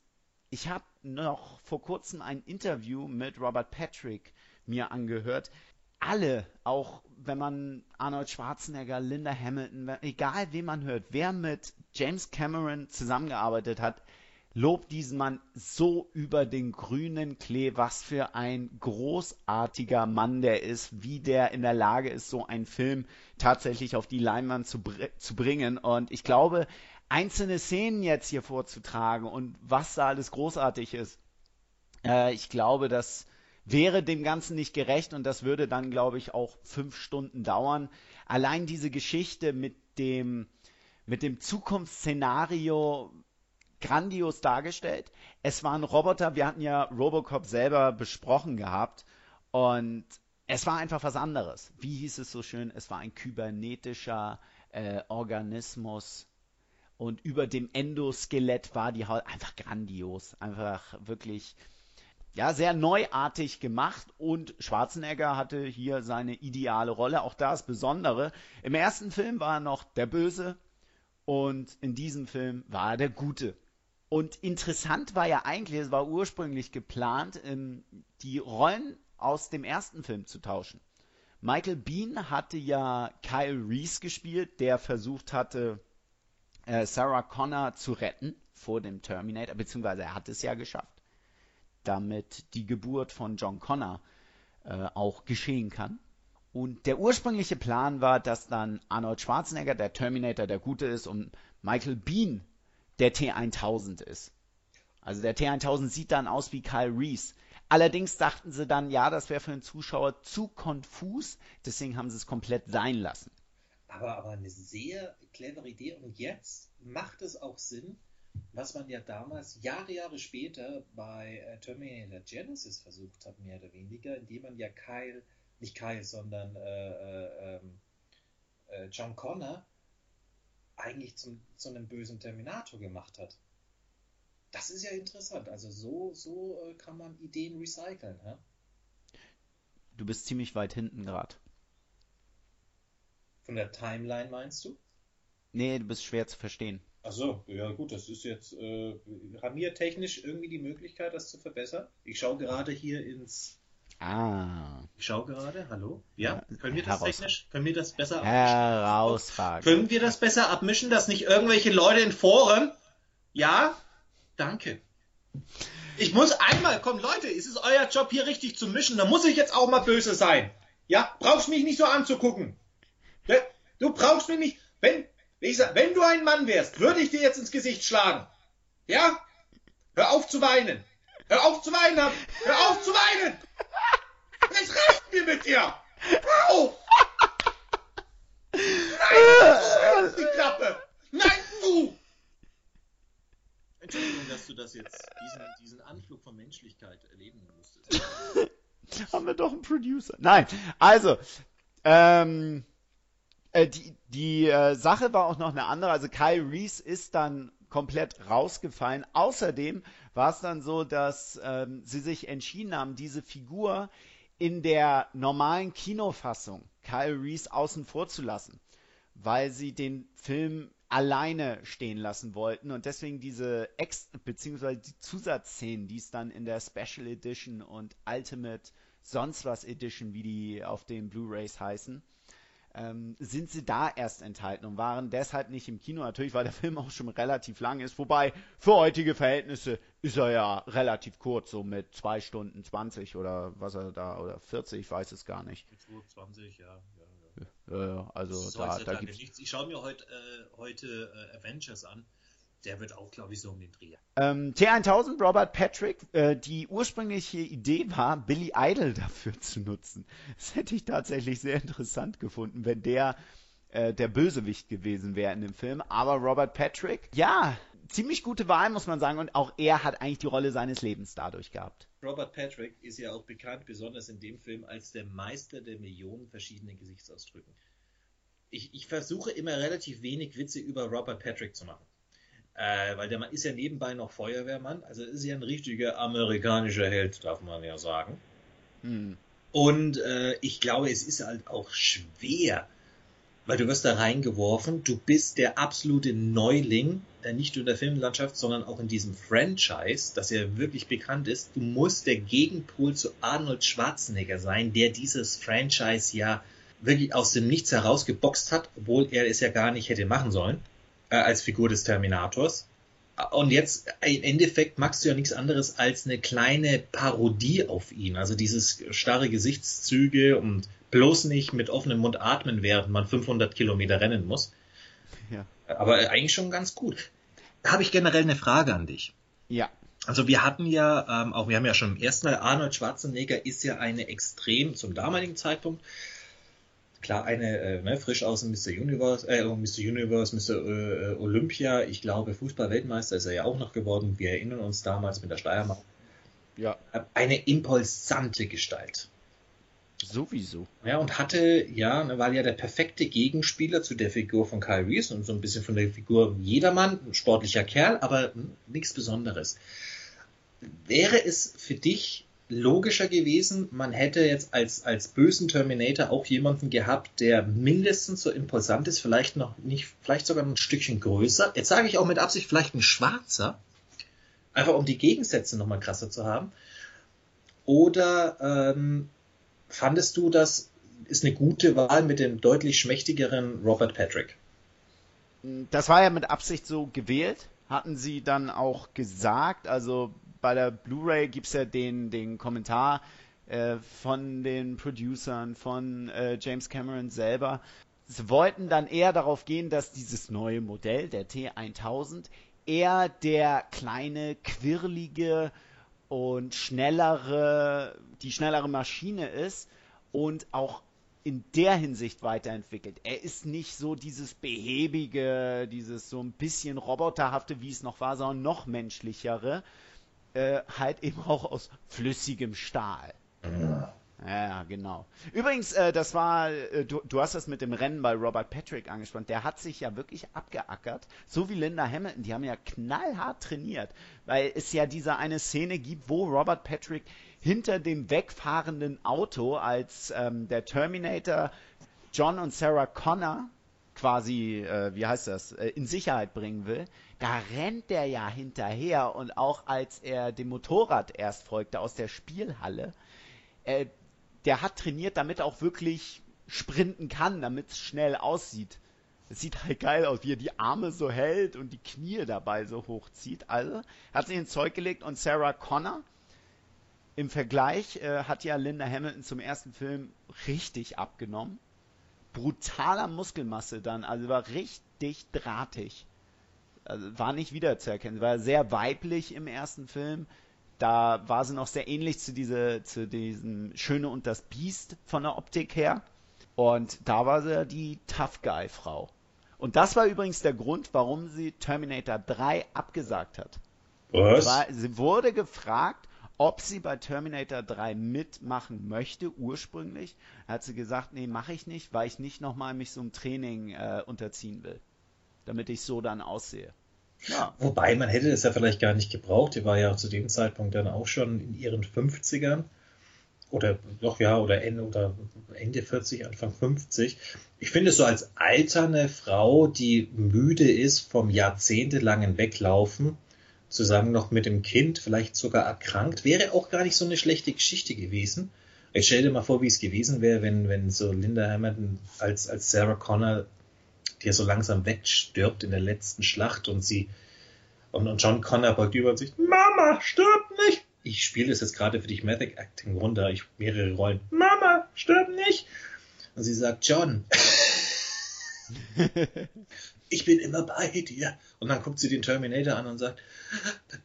ich habe noch vor kurzem ein Interview mit Robert Patrick mir angehört. Alle, auch wenn man Arnold Schwarzenegger, Linda Hamilton, egal wen man hört, wer mit James Cameron zusammengearbeitet hat, lobt diesen Mann so über den grünen Klee, was für ein großartiger Mann der ist, wie der in der Lage ist, so einen Film tatsächlich auf die Leinwand zu, br zu bringen. Und ich glaube, einzelne Szenen jetzt hier vorzutragen und was da alles großartig ist, äh, ich glaube, das wäre dem Ganzen nicht gerecht und das würde dann, glaube ich, auch fünf Stunden dauern. Allein diese Geschichte mit dem, mit dem Zukunftsszenario grandios dargestellt. Es waren Roboter, wir hatten ja Robocop selber besprochen gehabt und es war einfach was anderes. Wie hieß es so schön? Es war ein kybernetischer äh, Organismus und über dem Endoskelett war die Haut einfach grandios, einfach wirklich ja, sehr neuartig gemacht und Schwarzenegger hatte hier seine ideale Rolle. Auch das Besondere. Im ersten Film war er noch der Böse und in diesem Film war er der Gute. Und interessant war ja eigentlich, es war ursprünglich geplant, ähm, die Rollen aus dem ersten Film zu tauschen. Michael Bean hatte ja Kyle Reese gespielt, der versucht hatte, äh, Sarah Connor zu retten vor dem Terminator, beziehungsweise er hat es ja geschafft damit die Geburt von John Connor äh, auch geschehen kann. Und der ursprüngliche Plan war, dass dann Arnold Schwarzenegger der Terminator der Gute ist und Michael Bean der T1000 ist. Also der T1000 sieht dann aus wie Kyle Reese. Allerdings dachten sie dann, ja, das wäre für den Zuschauer zu konfus, deswegen haben sie es komplett sein lassen. Aber, aber eine sehr clevere Idee. Und jetzt macht es auch Sinn, was man ja damals, Jahre, Jahre später bei äh, Terminator Genesis versucht hat, mehr oder weniger, indem man ja Kyle, nicht Kyle, sondern äh, äh, äh, John Connor eigentlich zum, zu einem bösen Terminator gemacht hat. Das ist ja interessant. Also so, so äh, kann man Ideen recyceln. Ja? Du bist ziemlich weit hinten gerade. Von der Timeline meinst du? Nee, du bist schwer zu verstehen. Ach so, ja gut, das ist jetzt, äh, haben wir technisch irgendwie die Möglichkeit, das zu verbessern? Ich schaue gerade hier ins, Ah. ich schaue gerade, hallo? Ja, können wir das technisch, können wir das besser abmischen? Können wir das besser abmischen, dass nicht irgendwelche Leute in Foren, ja? Danke. Ich muss einmal, komm Leute, es ist euer Job hier richtig zu mischen, da muss ich jetzt auch mal böse sein. Ja, brauchst mich nicht so anzugucken. Du brauchst mich nicht, wenn, ich sag, wenn du ein Mann wärst, würde ich dir jetzt ins Gesicht schlagen. Ja? Hör auf zu weinen. Hör auf zu weinen. Hör auf zu weinen. Es reicht mir mit dir. Hör auf. Nein, du die Klappe. Nein, du. Entschuldigung, dass du das jetzt, diesen, diesen Anflug von Menschlichkeit erleben musstest. *laughs* Haben wir doch einen Producer. Nein, also, ähm, äh, die, die äh, Sache war auch noch eine andere. Also Kyle Reese ist dann komplett rausgefallen. Außerdem war es dann so, dass ähm, sie sich entschieden haben, diese Figur in der normalen Kinofassung Kyle Reese außen vor zu lassen, weil sie den Film alleine stehen lassen wollten und deswegen diese Ex beziehungsweise die Zusatzszenen, die es dann in der Special Edition und Ultimate sonst was Edition, wie die auf den Blu-rays heißen, ähm, sind sie da erst enthalten und waren deshalb nicht im Kino. Natürlich, weil der Film auch schon relativ lang ist. Wobei, für heutige Verhältnisse ist er ja relativ kurz, so mit 2 Stunden 20 oder was er da, oder 40, ich weiß es gar nicht. 20, ja, ja, ja. Äh, also So da, ja da gibt's nichts. Ich schaue mir heute, äh, heute äh, Avengers an. Der wird auch, glaube ich, so um den Dreh. Ähm, T1000, Robert Patrick, äh, die ursprüngliche Idee war, Billy Idol dafür *laughs* zu nutzen. Das hätte ich tatsächlich sehr interessant gefunden, wenn der äh, der Bösewicht gewesen wäre in dem Film. Aber Robert Patrick, ja, ziemlich gute Wahl, muss man sagen. Und auch er hat eigentlich die Rolle seines Lebens dadurch gehabt. Robert Patrick ist ja auch bekannt, besonders in dem Film, als der Meister der Millionen verschiedenen Gesichtsausdrücken. Ich, ich versuche immer relativ wenig Witze über Robert Patrick zu machen. Äh, weil der Mann ist ja nebenbei noch Feuerwehrmann, also ist ja ein richtiger amerikanischer Held, darf man ja sagen. Hm. Und äh, ich glaube, es ist halt auch schwer, weil du wirst da reingeworfen, du bist der absolute Neuling, äh, nicht nur in der Filmlandschaft, sondern auch in diesem Franchise, das ja wirklich bekannt ist. Du musst der Gegenpol zu Arnold Schwarzenegger sein, der dieses Franchise ja wirklich aus dem Nichts herausgeboxt hat, obwohl er es ja gar nicht hätte machen sollen, äh, als Figur des Terminators. Und jetzt im Endeffekt machst du ja nichts anderes als eine kleine Parodie auf ihn. Also dieses starre Gesichtszüge und bloß nicht mit offenem Mund atmen, während man 500 Kilometer rennen muss. Ja. Aber eigentlich schon ganz gut. Da habe ich generell eine Frage an dich. Ja. Also wir hatten ja, ähm, auch wir haben ja schon im ersten Mal, Arnold Schwarzenegger ist ja eine extrem zum damaligen Zeitpunkt klar eine äh, ne, frisch aus dem Mr. Universe, äh, Mr. Universe, Mr. Äh, Olympia, ich glaube Fußball-Weltmeister ist er ja auch noch geworden. Wir erinnern uns damals mit der Steiermark. Ja. Eine impulsante Gestalt. Sowieso. Ja, und hatte, ja, ne, war ja der perfekte Gegenspieler zu der Figur von Kyle Reese und so ein bisschen von der Figur jedermann, ein sportlicher Kerl, aber hm, nichts Besonderes. Wäre es für dich logischer gewesen, man hätte jetzt als, als bösen Terminator auch jemanden gehabt, der mindestens so impulsant ist, vielleicht noch nicht, vielleicht sogar ein Stückchen größer. Jetzt sage ich auch mit Absicht vielleicht ein schwarzer, einfach um die Gegensätze nochmal krasser zu haben. Oder ähm, fandest du, das ist eine gute Wahl mit dem deutlich schmächtigeren Robert Patrick? Das war ja mit Absicht so gewählt, hatten sie dann auch gesagt. Also bei der Blu-ray gibt's ja den, den Kommentar äh, von den Producern, von äh, James Cameron selber. Sie wollten dann eher darauf gehen, dass dieses neue Modell, der T1000, eher der kleine, quirlige und schnellere, die schnellere Maschine ist und auch in der Hinsicht weiterentwickelt. Er ist nicht so dieses behäbige, dieses so ein bisschen roboterhafte, wie es noch war, sondern noch menschlichere, äh, halt eben auch aus flüssigem Stahl. Ja, ja genau. Übrigens, äh, das war, äh, du, du hast das mit dem Rennen bei Robert Patrick angesprochen. Der hat sich ja wirklich abgeackert, so wie Linda Hamilton. Die haben ja knallhart trainiert, weil es ja diese eine Szene gibt, wo Robert Patrick hinter dem wegfahrenden Auto, als ähm, der Terminator John und Sarah Connor quasi, äh, wie heißt das, äh, in Sicherheit bringen will, da rennt der ja hinterher und auch als er dem Motorrad erst folgte aus der Spielhalle, äh, der hat trainiert, damit auch wirklich sprinten kann, damit es schnell aussieht. Es sieht halt geil aus, wie er die Arme so hält und die Knie dabei so hochzieht. Also hat sich ins Zeug gelegt und Sarah Connor im Vergleich äh, hat ja Linda Hamilton zum ersten Film richtig abgenommen. Brutaler Muskelmasse dann, also war richtig drahtig. Also war nicht wiederzuerkennen. War sehr weiblich im ersten Film. Da war sie noch sehr ähnlich zu, diese, zu diesem Schöne und das Biest von der Optik her. Und da war sie die Tough Guy Frau. Und das war übrigens der Grund, warum sie Terminator 3 abgesagt hat. Was? War, sie wurde gefragt, ob sie bei Terminator 3 mitmachen möchte, ursprünglich. Hat sie gesagt, nee, mache ich nicht, weil ich nicht nochmal mich so einem Training äh, unterziehen will. Damit ich so dann aussehe. Ja. Wobei, man hätte das ja vielleicht gar nicht gebraucht. Die war ja zu dem Zeitpunkt dann auch schon in ihren 50ern. Oder doch, ja, oder Ende, oder Ende 40, Anfang 50. Ich finde so als alterne Frau, die müde ist vom jahrzehntelangen Weglaufen, zusammen noch mit dem Kind, vielleicht sogar erkrankt, wäre auch gar nicht so eine schlechte Geschichte gewesen. Ich stell dir mal vor, wie es gewesen wäre, wenn, wenn so Linda Hamilton als, als Sarah Connor, ja so langsam wegstirbt in der letzten Schlacht und sie und, und John Connor beugt über und sagt, Mama, stirb nicht! Ich spiele das jetzt gerade für dich Method Acting runter, ich mehrere Rollen. Mama, stirb nicht! Und sie sagt, John, *laughs* ich bin immer bei dir. Und dann guckt sie den Terminator an und sagt,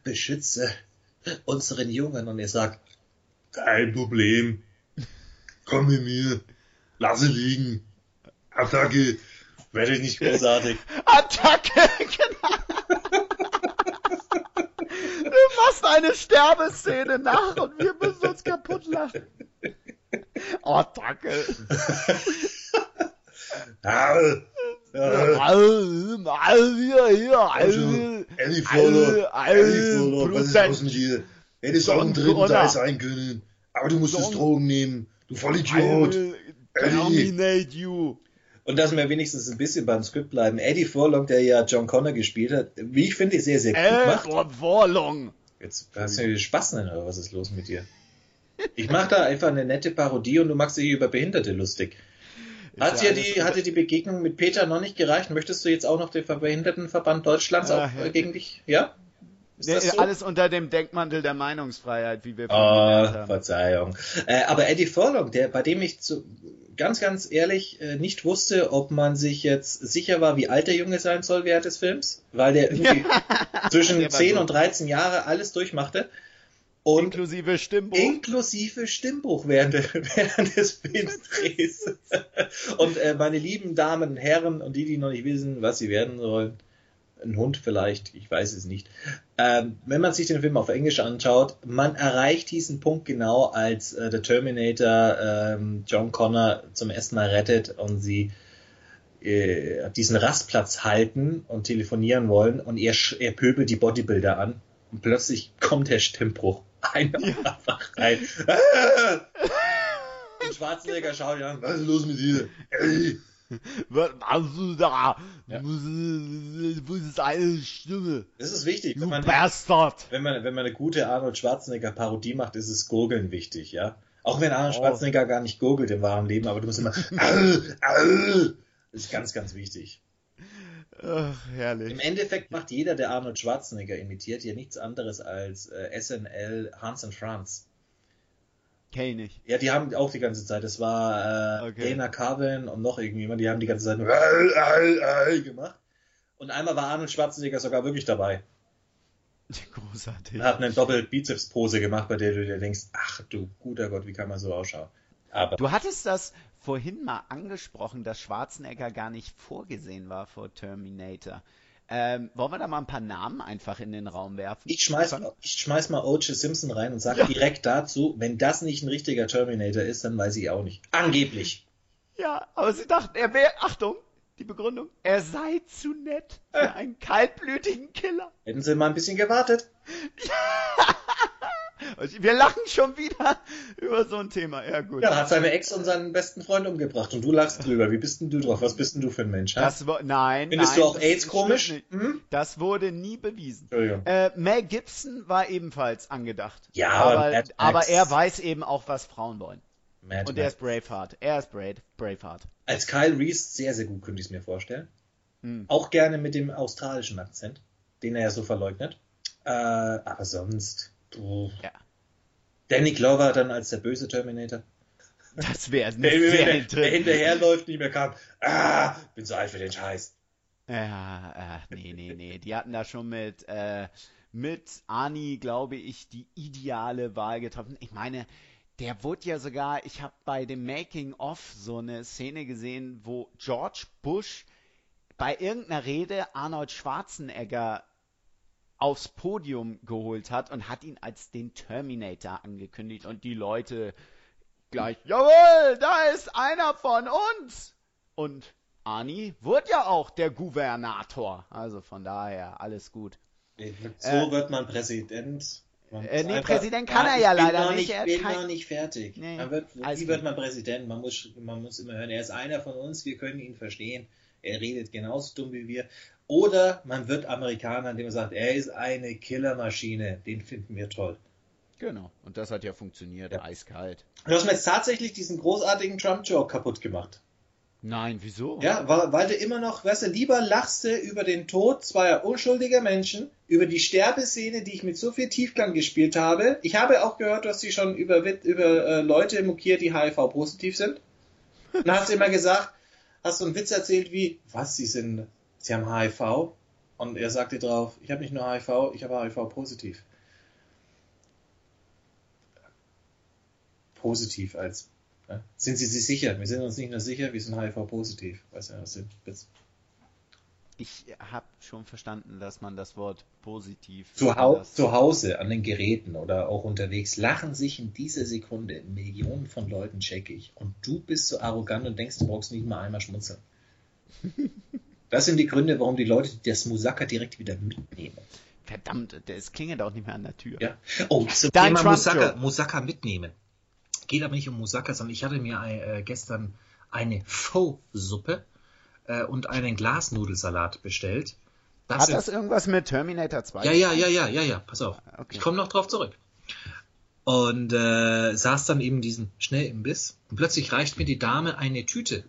beschütze unseren Jungen. Und er sagt, kein Problem. Komm mit mir. Lasse liegen. Attacke. Werde nicht großartig. Attacke, genau. Du machst eine Sterbeszene nach und wir müssen uns kaputt lachen. Oh, hier, Ellie Frodo, Ellie Frodo, was ist los mit dir? Hättest auch einen dritten Teil sein können. Aber du musstest Drogen nehmen. Du Vollidiot. Terminate you. Und dass wir wenigstens ein bisschen beim Skript bleiben. Eddie Furlong, der ja John Connor gespielt hat, wie ich finde, sehr, sehr gut macht. Aaron Furlong. Jetzt hast du Spaß nennen, oder was ist los mit dir? Ich mache da einfach eine nette Parodie und du machst dich über Behinderte lustig. Hat ja dir die, hat dir die Begegnung mit Peter noch nicht gereicht? Möchtest du jetzt auch noch den Behindertenverband Deutschlands auch Ach, ja. äh, gegen dich? Ja? Ist Der, das so? Alles unter dem Deckmantel der Meinungsfreiheit, wie wir vorhin gelernt Ah, haben. Verzeihung. Äh, aber Eddie Furlong, der, bei dem ich zu, ganz, ganz ehrlich äh, nicht wusste, ob man sich jetzt sicher war, wie alt der Junge sein soll während des Films, weil der irgendwie *laughs* zwischen Der war 10 so. und 13 Jahre alles durchmachte. Und Inklusive Stimmbuch. inklusive Stimmbruch während, *laughs* während des Filmdrehs. Und äh, meine lieben Damen und Herren und die, die noch nicht wissen, was sie werden sollen, ein Hund vielleicht, ich weiß es nicht. Ähm, wenn man sich den Film auf Englisch anschaut, man erreicht diesen Punkt genau, als äh, der Terminator ähm, John Connor zum ersten Mal rettet und sie äh, diesen Rastplatz halten und telefonieren wollen und er, er pöbelt die Bodybuilder an und plötzlich kommt der Stimmbruch *laughs* einfach rein. *laughs* Und Schwarzenegger schaut ihn an, was ist los mit dir? Ey, Was machst du da? Ja. Wo ist eine Stimme? das ist wichtig. Du Wenn man, Bastard! wenn man, wenn man eine gute Arnold Schwarzenegger Parodie macht, ist es Gurgeln wichtig, ja? Auch wenn Arnold Oh. Schwarzenegger gar nicht gurgelt im wahren Leben, aber du musst immer, au, *laughs* au, das *laughs* ist ganz, ganz wichtig. Ach, herrlich. Im Endeffekt macht jeder, der Arnold Schwarzenegger imitiert, ja nichts anderes als äh, SNL Hans and Franz. Kenn ich nicht. Ja, die haben auch die ganze Zeit, das war äh, Okay. Dana Carvin und noch irgendjemand, die haben die ganze Zeit nur *laughs* gemacht. Und einmal war Arnold Schwarzenegger sogar wirklich dabei. *laughs* Großartig. Er hat eine Doppel-Bizeps-Pose gemacht, bei der du dir denkst, ach du guter Gott, wie kann man so ausschauen? Aber Du hattest das vorhin mal angesprochen, dass Schwarzenegger gar nicht vorgesehen war vor Terminator. Ähm, wollen wir da mal ein paar Namen einfach in den Raum werfen? ich schmeiß, ich schmeiß mal O.J. Simpson rein und sage direkt dazu, wenn das nicht ein richtiger Terminator ist, dann weiß ich auch nicht. Angeblich. Ja, aber sie dachten, er wäre, Achtung, die Begründung, er sei zu nett für einen kaltblütigen Killer. Hätten sie mal ein bisschen gewartet. *laughs* Wir lachen schon wieder *laughs* über so ein Thema. Ja, gut. Ja, hat seine Ex und seinen besten Freund umgebracht und du lachst drüber. Wie bist denn du drauf? Was bist denn du für ein Mensch? Das, nein. Findest nein, du auch AIDS komisch? Hm? Das wurde nie bewiesen. Äh, Mel Gibson war ebenfalls angedacht. Ja, aber, aber er weiß eben auch, was Frauen wollen. Mad und er ist Braveheart. Er ist Brave, Braveheart. Als Kyle Reese sehr, sehr gut, könnte ich es mir vorstellen. Hm. Auch gerne mit dem australischen Akzent, den er ja so verleugnet. Äh, aber sonst. Pff. Ja. Danny Glover dann als der böse Terminator. Das wäre der, der, der hinterherläuft, nicht mehr kam. Ah, bin so alt für den Scheiß. Ja, äh, nee, nee, nee. Die hatten da schon mit, äh, mit Ani, glaube ich, die ideale Wahl getroffen. Ich meine, der wurde ja sogar, ich habe bei dem Making of so eine Szene gesehen, wo George Bush bei irgendeiner Rede Arnold Schwarzenegger aufs Podium geholt hat und hat ihn als den Terminator angekündigt und die Leute gleich, jawohl, da ist einer von uns. Und Ani wird ja auch der Gouvernator. Also von daher, alles gut. So äh, wird man Präsident. Man äh, nee, einfach, Präsident kann er ja leider nicht. Ich bin noch nicht fertig. Nee, man wird, wie wird man Präsident? Man muss, man muss immer hören, er ist einer von uns, wir können ihn verstehen. Er redet genauso dumm wie wir. Oder man wird Amerikaner, indem man sagt, er ist eine Killermaschine, den finden wir toll. Genau, und das hat ja funktioniert, ja. eiskalt. Du hast mir jetzt tatsächlich diesen großartigen Trump-Joke kaputt gemacht. Nein, wieso? Ja, weil, weil du immer noch, weißt du, lieber lachst du über den Tod zweier unschuldiger Menschen, über die Sterbeszene, die ich mit so viel Tiefgang gespielt habe. Ich habe auch gehört, dass sie schon über, über äh, Leute mokiert, die HIV-positiv sind. Und dann hast du immer gesagt, hast du einen Witz erzählt wie, was, sie sind Sie haben HIV? Und er sagte drauf, ich habe nicht nur HIV, ich habe HIV positiv. Positiv als. Ja. Sind Sie sich sicher? Wir sind uns nicht nur sicher, wir sind HIV positiv. Weißt du, was Witz? Ich habe schon verstanden, dass man das Wort positiv. Zu, hau zu Hause, an den Geräten oder auch unterwegs, lachen sich in dieser Sekunde Millionen von Leuten checkig. Und du bist so arrogant und denkst, du brauchst nicht mal einmal schmunzeln. *laughs* Das sind die Gründe, warum die Leute das Musaka direkt wieder mitnehmen. Verdammt, es klingelt auch nicht mehr an der Tür. Ja. Oh, zum Dein Thema Musaka, Musaka mitnehmen. Geht aber nicht um Musaka, sondern ich hatte mir äh, gestern eine Faux-Suppe äh, und einen Glasnudelsalat bestellt. Das Hat sind, das irgendwas mit Terminator 2? Ja, ja, ja, ja, ja, ja, pass auf. Okay. Ich komme noch drauf zurück. Und äh, saß dann eben diesen Schnellimbiss und plötzlich reicht mir die Dame eine Tüte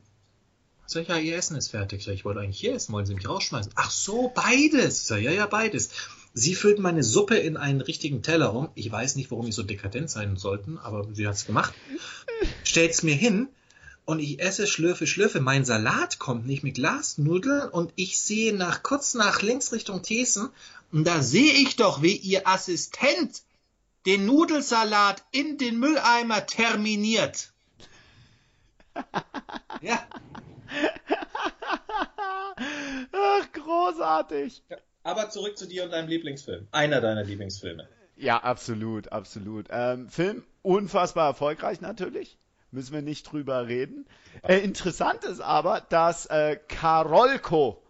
Sag ich, ja, ihr Essen ist fertig. Sag ich, wollte eigentlich hier essen, wollen Sie mich rausschmeißen? Ach so, beides. Sag ich, ja, ja, beides. Sie füllt meine Suppe in einen richtigen Teller um. Ich weiß nicht, warum die so dekadent sein sollten, aber sie hat's gemacht. *laughs* Stellt's mir hin und ich esse, schlürfe, schlürfe. Mein Salat kommt nicht mit Glasnudeln und ich sehe nach kurz nach links Richtung Thesen und da sehe ich doch, wie ihr Assistent den Nudelsalat in den Mülleimer terminiert. *laughs* ja. Ach, großartig. Aber zurück zu dir und deinem Lieblingsfilm. Einer deiner Lieblingsfilme. Ja, absolut, absolut. Ähm, Film unfassbar erfolgreich natürlich. Müssen wir nicht drüber reden. Äh, interessant ist aber, dass äh, Karolko,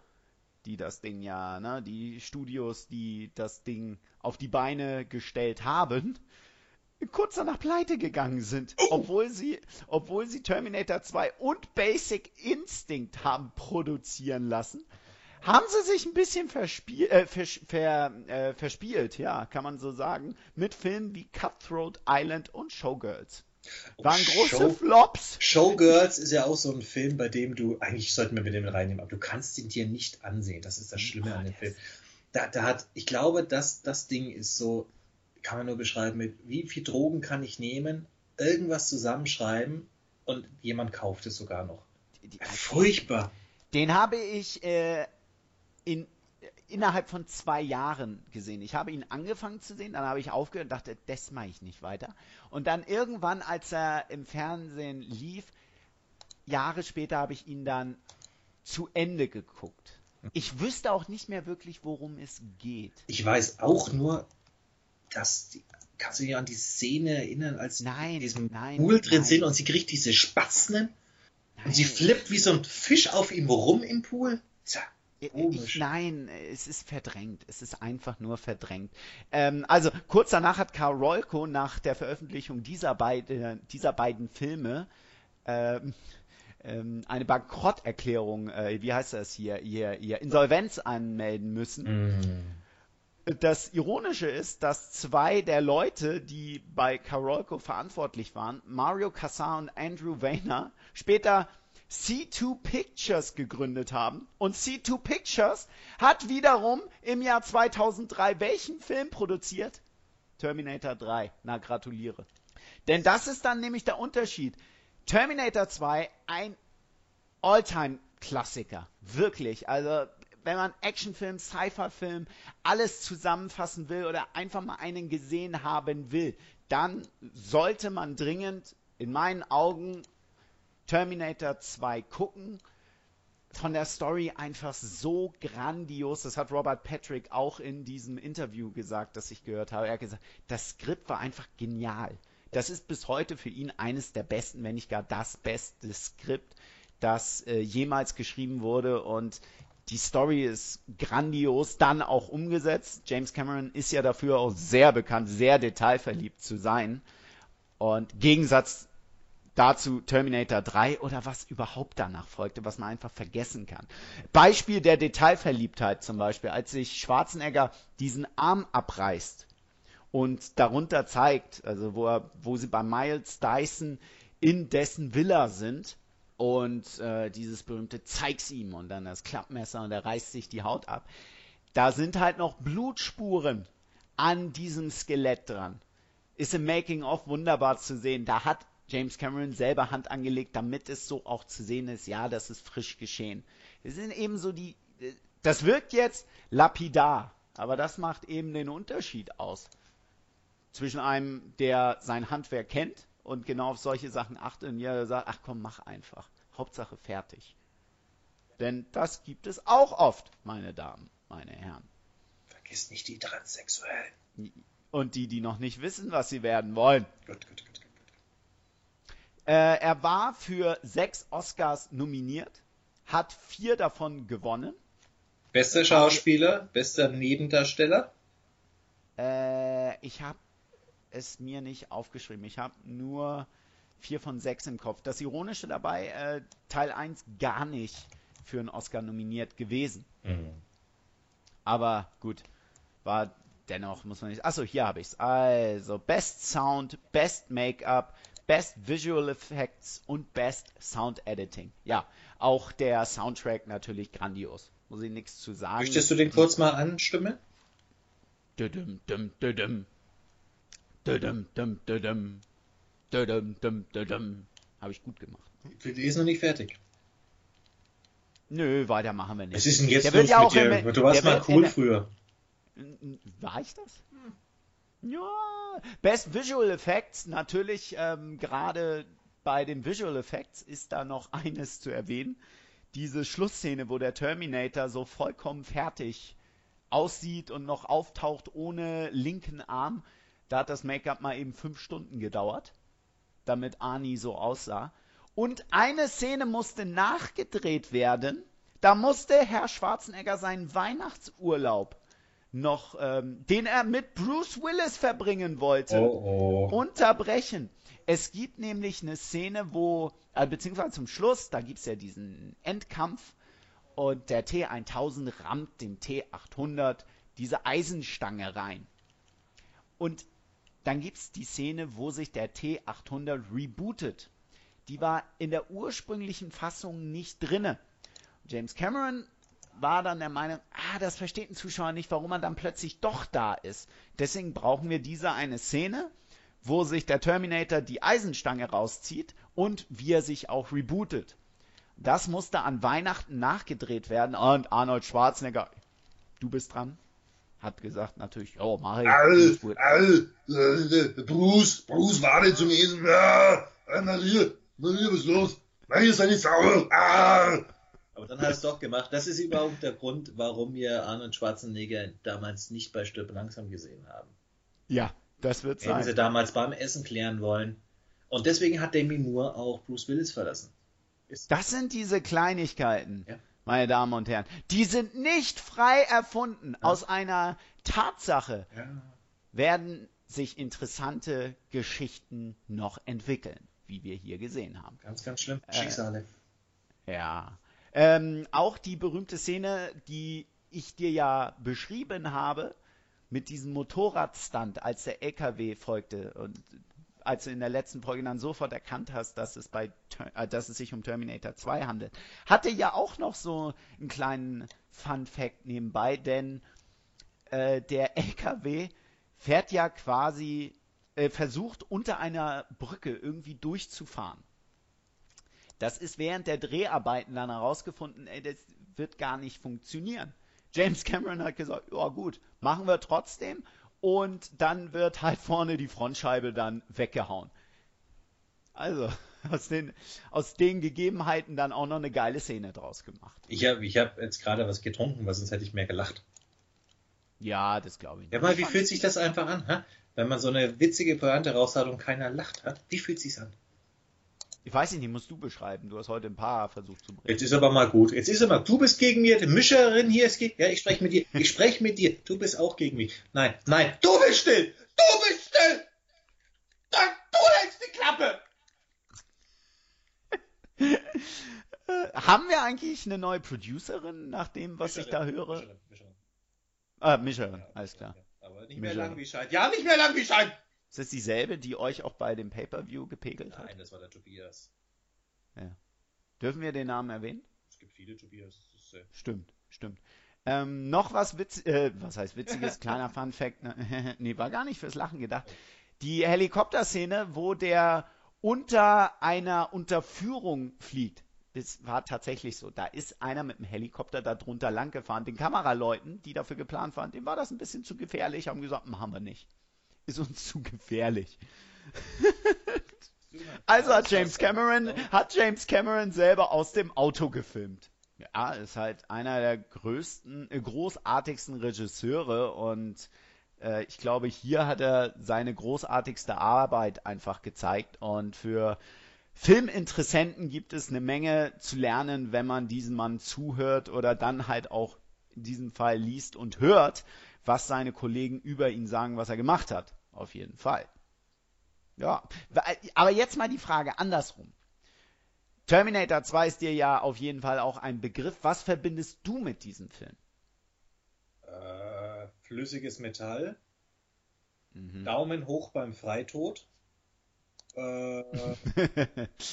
die das Ding ja, ne, die Studios, die das Ding auf die Beine gestellt haben, kurz danach pleite gegangen sind, oh. obwohl sie, obwohl sie Terminator 2 und Basic Instinct haben produzieren lassen. Haben sie sich ein bisschen verspiel, äh, vers, ver, äh, verspielt, ja, kann man so sagen, mit Filmen wie Cutthroat Island und Showgirls. Waren große Show, Flops. Showgirls ist ja auch so ein Film, bei dem du, eigentlich sollten wir mit dem reinnehmen, aber du kannst ihn dir nicht ansehen. Das ist das Schlimme oh, an dem Film. Da, da hat, ich glaube, dass das Ding ist so, kann man nur beschreiben mit, wie viel Drogen kann ich nehmen, irgendwas zusammenschreiben und jemand kauft es sogar noch. Die, die, Furchtbar. Den habe ich äh, in, innerhalb von zwei Jahren gesehen. Ich habe ihn angefangen zu sehen, dann habe ich aufgehört und dachte, das mache ich nicht weiter. Und dann irgendwann, als er im Fernsehen lief, Jahre später habe ich ihn dann zu Ende geguckt. Ich wüsste auch nicht mehr wirklich, worum es geht. Ich weiß auch nur, dass die, kannst du dich an die Szene erinnern, als nein, in diesem nein, Pool drin nein. sind und sie kriegt diese Spatzen und sie flippt wie so ein Fisch auf ihm rum im Pool? Ja. Ich, nein, es ist verdrängt. Es ist einfach nur verdrängt. Ähm, also kurz danach hat Karl Rolko nach der Veröffentlichung dieser, beide, dieser beiden Filme ähm, ähm, eine Bankrotterklärung, äh, wie heißt das hier, hier, hier, Insolvenz anmelden müssen. Mm. Das Ironische ist, dass zwei der Leute, die bei Karolko verantwortlich waren, Mario Casar und Andrew Weiner, später C2 Pictures gegründet haben. Und C2 Pictures hat wiederum im Jahr 2003 welchen Film produziert? Terminator 3. Na, gratuliere. Denn das ist dann nämlich der Unterschied. Terminator 2, ein Alltime-Klassiker. Wirklich. Also, wenn man Actionfilm, Sci-Fi-Film, alles zusammenfassen will oder einfach mal einen gesehen haben will, dann sollte man dringend in meinen Augen Terminator 2 gucken. Von der Story einfach so grandios. Das hat Robert Patrick auch in diesem Interview gesagt, das ich gehört habe. Er hat gesagt, das Skript war einfach genial. Das ist bis heute für ihn eines der besten, wenn nicht gar das beste Skript, das äh, jemals geschrieben wurde. Und die Story ist grandios, dann auch umgesetzt. James Cameron ist ja dafür auch sehr bekannt, sehr detailverliebt zu sein. Und Gegensatz dazu Terminator 3 oder was überhaupt danach folgte, was man einfach vergessen kann. Beispiel der Detailverliebtheit zum Beispiel, als sich Schwarzenegger diesen Arm abreißt und darunter zeigt, also wo, er, wo sie bei Miles Dyson in dessen Villa sind und äh, dieses berühmte zeig's ihm und dann das Klappmesser und er reißt sich die Haut ab. Da sind halt noch Blutspuren an diesem Skelett dran. Ist im Making of wunderbar zu sehen. Da hat James Cameron selber Hand angelegt, damit es so auch zu sehen ist, ja, das ist frisch geschehen. Es sind eben so die, das wirkt jetzt lapidar, aber das macht eben den Unterschied aus zwischen einem, der sein Handwerk kennt und genau auf solche Sachen achtet und der sagt, ach komm, mach einfach. Hauptsache fertig. Denn das gibt es auch oft, meine Damen, meine Herren. Vergiss nicht die Transsexuellen. Und die, die noch nicht wissen, was sie werden wollen. Gut, gut, gut. Äh, er war für sechs Oscars nominiert, hat vier davon gewonnen. Bester Schauspieler, bester Nebendarsteller? Äh, ich habe es mir nicht aufgeschrieben. Ich habe nur vier von sechs im Kopf. Das Ironische dabei, äh, Teil 1 gar nicht für einen Oscar nominiert gewesen. Mhm. Aber gut, war dennoch, muss man nicht. Achso, hier habe ich es. Also, Best Sound, Best Make-up, Best Visual Effects und Best Sound Editing. Ja, auch der Soundtrack natürlich grandios. Muss ich nichts zu sagen. Möchtest du den kurz mal anstimmen? Düdüm, düm, düdüm. Düdüm, düm, düdüm. Düdüm, düm, düdüm. Habe ich gut gemacht. Die ist noch nicht fertig. Nö, weiter machen wir nicht. Was ist denn jetzt der los ja mit dir? Im, du warst mal cool früher. War ich das? Hm. Ja, Best Visual Effects, natürlich ähm, gerade bei den Visual Effects ist da noch eines zu erwähnen. Diese Schlussszene, wo der Terminator so vollkommen fertig aussieht und noch auftaucht ohne linken Arm, da hat das Make-up mal eben fünf Stunden gedauert, damit Arnie so aussah. Und eine Szene musste nachgedreht werden. Da musste Herr Schwarzenegger seinen Weihnachtsurlaub noch, ähm, den er mit Bruce Willis verbringen wollte, oh, oh. unterbrechen. Es gibt nämlich eine Szene, wo, äh, beziehungsweise zum Schluss, da gibt es ja diesen Endkampf und der T1000 rammt dem T800 diese Eisenstange rein. Und dann gibt es die Szene, wo sich der T800 rebootet. Die war in der ursprünglichen Fassung nicht drinne. James Cameron war dann der Meinung, ah, das versteht ein Zuschauer nicht, warum er dann plötzlich doch da ist. Deswegen brauchen wir diese eine Szene, wo sich der Terminator die Eisenstange rauszieht und wie er sich auch rebootet. Das musste an Weihnachten nachgedreht werden und Arnold Schwarzenegger, du bist dran, hat gesagt natürlich, oh, mach ich. All, all, äh, Bruce, Bruce, warte zum Essen. Ja, Maria, Maria, was ist los? Maria ist nicht sauer. Ah. Aber dann hat es doch gemacht. Das ist überhaupt der Grund, warum wir Arnold Schwarzenegger damals nicht bei Stirb langsam gesehen haben. Ja, das wird sein. Hätten sie damals beim Essen klären wollen. Und deswegen hat Demi Moore auch Bruce Willis verlassen. Ist das sind diese Kleinigkeiten. Ja. Meine Damen und Herren. Die sind nicht frei erfunden. Aus einer Tatsache Ja. werden sich interessante Geschichten noch entwickeln, wie wir hier gesehen haben. Ganz, ganz schlimm. Äh, Schicksale. Ja. Ähm, auch die berühmte Szene, die ich dir ja beschrieben habe, mit diesem Motorradstunt, als der LKW folgte und als du in der letzten Folge dann sofort erkannt hast, dass es bei äh, dass es sich um Terminator 2 handelt, hatte ja auch noch so einen kleinen Fun Fact nebenbei, denn äh, der LKW fährt ja quasi äh, versucht unter einer Brücke irgendwie durchzufahren. Das ist während der Dreharbeiten dann herausgefunden, ey, das wird gar nicht funktionieren. James Cameron hat gesagt, ja gut, machen wir trotzdem. Und dann wird halt vorne die Frontscheibe dann weggehauen. Also, *laughs* aus den, aus den Gegebenheiten dann auch noch eine geile Szene draus gemacht. Ich habe ich hab jetzt gerade was getrunken, weil sonst hätte ich mehr gelacht. Ja, das glaube ich nicht. Ja, mal, wie fühlt sich das einfach an, hä? wenn man so eine witzige Pointe raushaut und keiner lacht? Hä? Wie fühlt sich's an? Ich weiß nicht, musst du beschreiben. Du hast heute ein paar versucht zu bringen. Jetzt ist aber mal gut. Jetzt ist aber, du bist gegen mir, die Mischerin hier ist gegen, ja, ich spreche mit dir, ich spreche mit dir, du bist auch gegen mich. Nein, nein, du bist still, du bist still! Dann, du hältst die Klappe! *laughs* Haben wir eigentlich eine neue Producerin, nach dem, was ich da höre? Mischerin, Mischerin. Ah, Mischerin, Ja, alles klar. ja, Aber nicht mehr Mischerin. lang wie Schein. Ja, nicht mehr lang wie Schein! Ist das dieselbe, die euch auch bei dem Pay-Per-View gepegelt hat? Nein, das war der Tobias. Dürfen wir den Namen erwähnen? Es gibt viele Tobias. Ist, äh, Stimmt, stimmt. Ähm, noch was witz, äh, was heißt witziges, *laughs* kleiner Fun Fact, ne? *laughs* nee, war gar nicht fürs Lachen gedacht. Die Helikopterszene, wo der unter einer Unterführung fliegt. Das war tatsächlich so. Da ist einer mit dem Helikopter da drunter lang gefahren. Den Kameraleuten, die dafür geplant waren, dem war das ein bisschen zu gefährlich, haben gesagt, machen wir nicht. Ist uns zu gefährlich. *laughs* Also hat James Cameron, hat James Cameron selber aus dem Auto gefilmt. Ja, ist halt einer der größten, äh, großartigsten Regisseure und äh, ich glaube, hier hat er seine großartigste Arbeit einfach gezeigt und für Filminteressenten gibt es eine Menge zu lernen, wenn man diesem Mann zuhört oder dann halt auch in diesem Fall liest und hört, was seine Kollegen über ihn sagen, was er gemacht hat. Auf jeden Fall. Ja, aber jetzt mal die Frage andersrum. Terminator 2 ist dir ja auf jeden Fall auch ein Begriff. Was verbindest du mit diesem Film? äh, flüssiges Metall. Mhm. Daumen hoch beim Freitod. *laughs* Äh,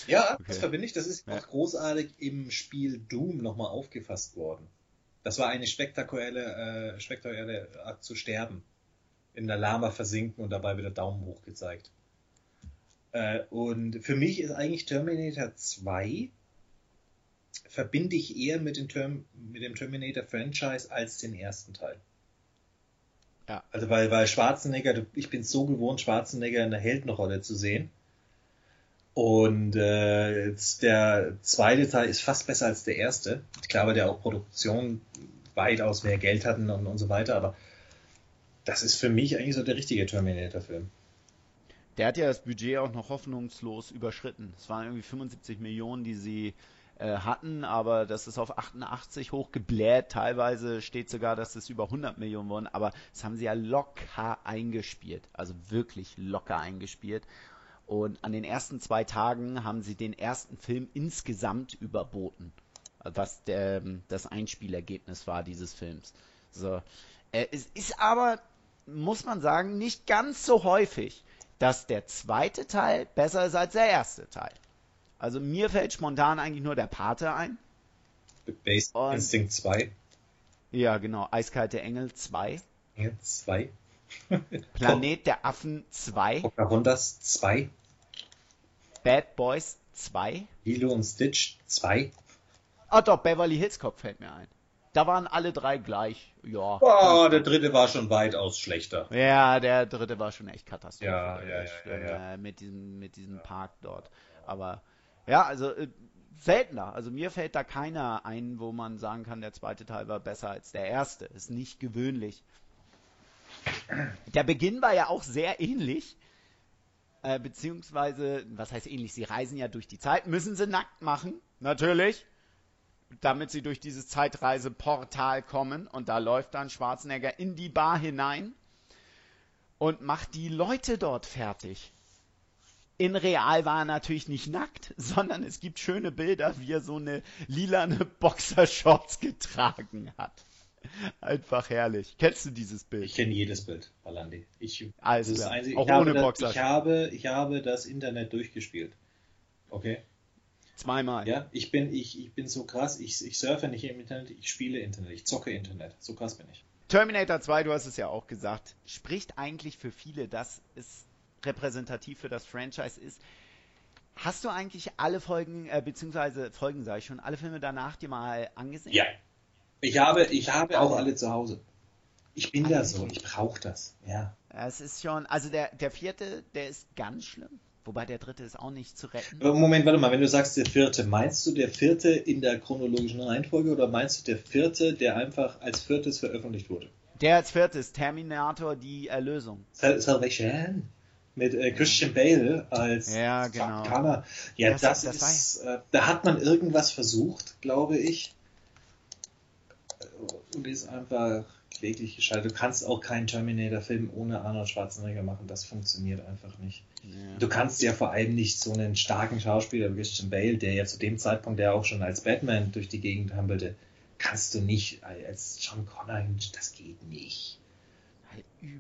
ja, Okay. das verbinde ich. Das ist Ja. auch großartig im Spiel Doom nochmal aufgefasst worden. Das war eine spektakuläre, äh, spektakuläre Art zu sterben. In der Lama versinken und dabei wieder Daumen hoch gezeigt. Äh, und für mich ist eigentlich Terminator 2 verbinde ich eher mit dem, Term mit dem Terminator Franchise als den ersten Teil. Ja. Also weil, weil Schwarzenegger, ich bin so gewohnt, Schwarzenegger in der Heldenrolle zu sehen. Und äh, jetzt der zweite Teil ist fast besser als der erste. Ich glaube, der auch Produktion weitaus mehr Geld hatten und, und so weiter, aber das ist für mich eigentlich so der richtige Terminator-Film. Der hat ja das Budget auch noch hoffnungslos überschritten. Es waren irgendwie 75 Millionen, die sie äh, hatten, aber das ist auf 88 hochgebläht. Teilweise steht sogar, dass es über 100 Millionen wurden, aber das haben sie ja locker eingespielt. Also wirklich locker eingespielt. Und an den ersten zwei Tagen haben sie den ersten Film insgesamt überboten, was der, das Einspielergebnis war dieses Films. So. Äh, es ist aber, muss man sagen, nicht ganz so häufig, dass der zweite Teil besser ist als der erste Teil. Also mir fällt spontan eigentlich nur der Pate ein. Base Und- Instinct 2. Ja, genau. Eiskalte Engel 2. Ja, 2. Planet der Affen 2. Pocahontas 2. Bad Boys 2. Lilo und Stitch 2. Ah doch, Beverly Hills Cop fällt mir ein. Da waren alle drei gleich. Ja. Oh, der dritte war schon weitaus schlechter. Ja, der dritte war schon echt katastrophal. Ja, ja, ja, ja, ja. äh, Mit diesem, mit diesem Park dort. Aber ja, also äh, seltener. Also mir fällt da keiner ein, wo man sagen kann, der zweite Teil war besser als der erste. Ist nicht gewöhnlich. Der Beginn war ja auch sehr ähnlich. Äh, beziehungsweise, was heißt ähnlich? Sie reisen ja durch die Zeit. Müssen sie nackt machen, natürlich. damit sie durch dieses Zeitreiseportal kommen und da läuft dann Schwarzenegger in die Bar hinein und macht die Leute dort fertig. In real war er natürlich nicht nackt, *laughs* sondern es gibt schöne Bilder, wie er so eine lilane Boxershorts getragen hat. *laughs* Einfach herrlich. Kennst du dieses Bild? Ich kenne jedes Bild, Balandi. Ich, Alles das ist klar. einzig- Auch ich, habe ohne das, Boxer. ich, habe, ich habe das Internet durchgespielt. Okay? Zweimal. Ja, ich bin, ich, ich bin so krass, ich, ich surfe nicht im Internet, ich spiele Internet, ich zocke Internet. So krass bin ich. Terminator 2, du hast es ja auch gesagt, spricht eigentlich für viele, dass es repräsentativ für das Franchise ist. Hast du eigentlich alle Folgen, äh, beziehungsweise Folgen, sage ich schon, alle Filme danach dir mal angesehen? Ja. Ich habe, ich habe auch Alle. alle zu Hause. Ich bin da so, ich brauche das. Ja. Es ist schon, also der, der vierte, der ist ganz schlimm. Wobei der dritte ist auch nicht zu retten. Aber Moment, warte mal, wenn du sagst der vierte, meinst du der vierte in der chronologischen Reihenfolge oder meinst du der vierte, der einfach als viertes veröffentlicht wurde? Der als viertes, Terminator, die Erlösung. Sal Salvation mit äh, Christian Bale als Ja, genau. Ja, Das- das, das ist, äh, da hat man irgendwas versucht, glaube ich. Und ist einfach kläglich gescheitert. Du kannst auch keinen Terminator-Film ohne Arnold Schwarzenegger machen. Das funktioniert einfach nicht. Du kannst ja vor allem nicht so einen starken Schauspieler wie Christian Bale, der ja zu dem Zeitpunkt, der auch schon als Batman durch die Gegend hampelte, kannst du nicht als John Connor, das geht nicht.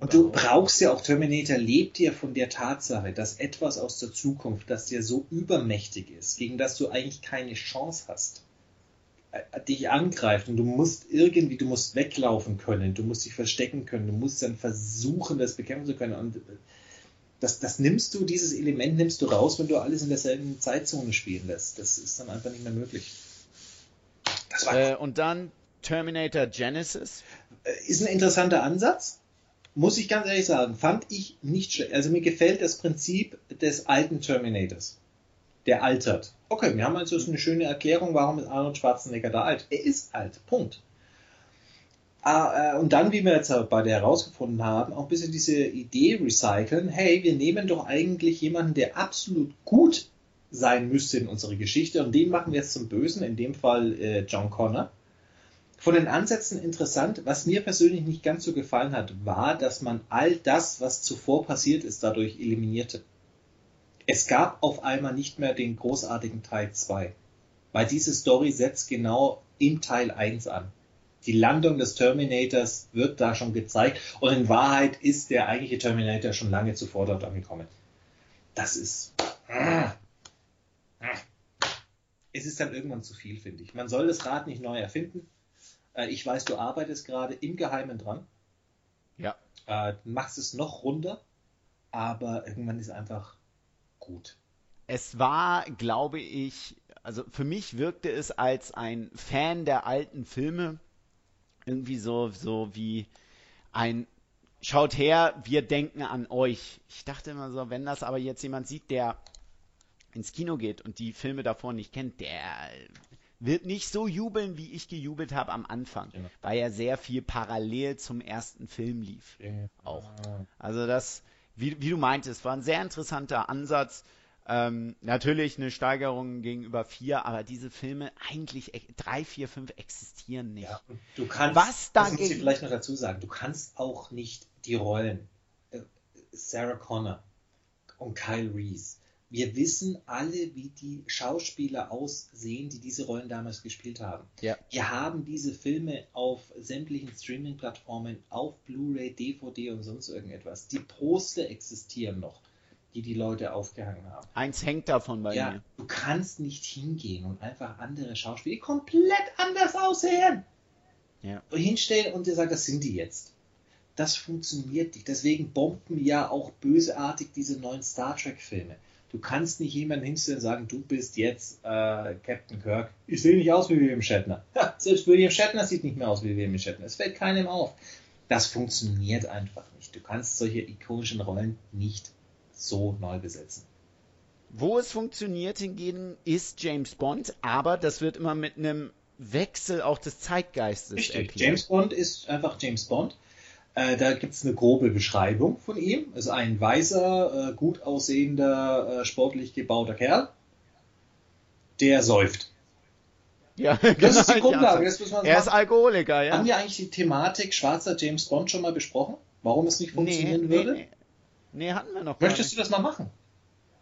Und du brauchst ja auch, Terminator lebt ja von der Tatsache, dass etwas aus der Zukunft, das dir so übermächtig ist, gegen das du eigentlich keine Chance hast, dich angreift und du musst irgendwie, du musst weglaufen können, du musst dich verstecken können, du musst dann versuchen, das bekämpfen zu können und äh, das, das nimmst du, dieses Element nimmst du raus, wenn du alles in derselben Zeitzone spielen lässt. Das ist dann einfach nicht mehr möglich. Das war Äh, und dann Terminator Genesis. ist ein interessanter Ansatz. Muss ich ganz ehrlich sagen, fand ich nicht schlecht. Also mir gefällt das Prinzip des alten Terminators. Der altert. Okay, wir haben also so eine schöne Erklärung, warum ist Arnold Schwarzenegger da alt. Er ist alt. Punkt. Ah, äh, und dann, wie wir jetzt auch beide herausgefunden haben, auch ein bisschen diese Idee recyceln. Hey, wir nehmen doch eigentlich jemanden, der absolut gut sein müsste in unserer Geschichte und den machen wir jetzt zum Bösen, in dem Fall äh, John Connor. Von den Ansätzen interessant, was mir persönlich nicht ganz so gefallen hat, war, dass man all das, was zuvor passiert ist, dadurch eliminierte. Es gab auf einmal nicht mehr den großartigen Teil 2, weil diese Story setzt genau im Teil 1 an. Die Landung des Terminators wird da schon gezeigt und in Wahrheit ist der eigentliche Terminator schon lange zuvor dort angekommen. Das ist. Es ist dann irgendwann zu viel, finde ich. Man soll das Rad nicht neu erfinden. Äh, Ich weiß, du arbeitest gerade im Geheimen dran. Ja. Äh, machst es noch runder, aber irgendwann ist einfach gut. Es war, glaube ich, also für mich wirkte es als ein Fan der alten Filme irgendwie so, so wie ein Schaut her, wir denken an euch. Ich dachte immer so, wenn das aber jetzt jemand sieht, der ins Kino geht und die Filme davor nicht kennt, der wird nicht so jubeln, wie ich gejubelt habe am Anfang, Genau. weil ja sehr viel parallel zum ersten Film lief. Auch. Also das, wie, wie du meintest, war ein sehr interessanter Ansatz. Ähm, natürlich eine Steigerung gegenüber vier, aber diese Filme eigentlich e- drei, vier, fünf existieren nicht. Ja, du kannst, Was das muss ich dagegen- vielleicht noch dazu sagen, du kannst auch nicht die Rollen äh, Sarah Connor und Kyle Reese. Wir wissen alle, wie die Schauspieler aussehen, die diese Rollen damals gespielt haben. Ja. Wir haben diese Filme auf sämtlichen Streaming-Plattformen, auf Blu-ray, DVD und sonst irgendetwas. Die Poster existieren noch, die die Leute aufgehangen haben. Eins hängt davon bei Ja, mir. du kannst nicht hingehen und einfach andere Schauspieler, die komplett anders aussehen, Ja. hinstellen und dir sagen, das sind die jetzt. Das funktioniert nicht. Deswegen bomben ja auch bösartig diese neuen Star Trek-Filme. Du kannst nicht jemanden hinstellen und sagen, du bist jetzt äh, Captain Kirk. Ich sehe nicht aus wie William Shatner. *laughs* Ja, selbst William Shatner sieht nicht mehr aus wie William Shatner. Es fällt keinem auf. Das funktioniert einfach nicht. Du kannst solche ikonischen Rollen nicht so neu besetzen. Wo es funktioniert hingegen ist James Bond, aber das wird immer mit einem Wechsel auch des Zeitgeistes Richtig. erklärt. James Bond ist einfach James Bond. Äh, da gibt es eine grobe Beschreibung von ihm. Ist ein weißer, äh, gut aussehender, äh, sportlich gebauter Kerl, der säuft. Ja, *laughs* Das ist die genau, Grundlage, das müssen wir Er ist machen. Alkoholiker, ja. Haben wir eigentlich die Thematik schwarzer James Bond schon mal besprochen? Warum es nicht funktionieren nee, würde? Nee, nee. nee, hatten wir noch gar Möchtest du das mal machen?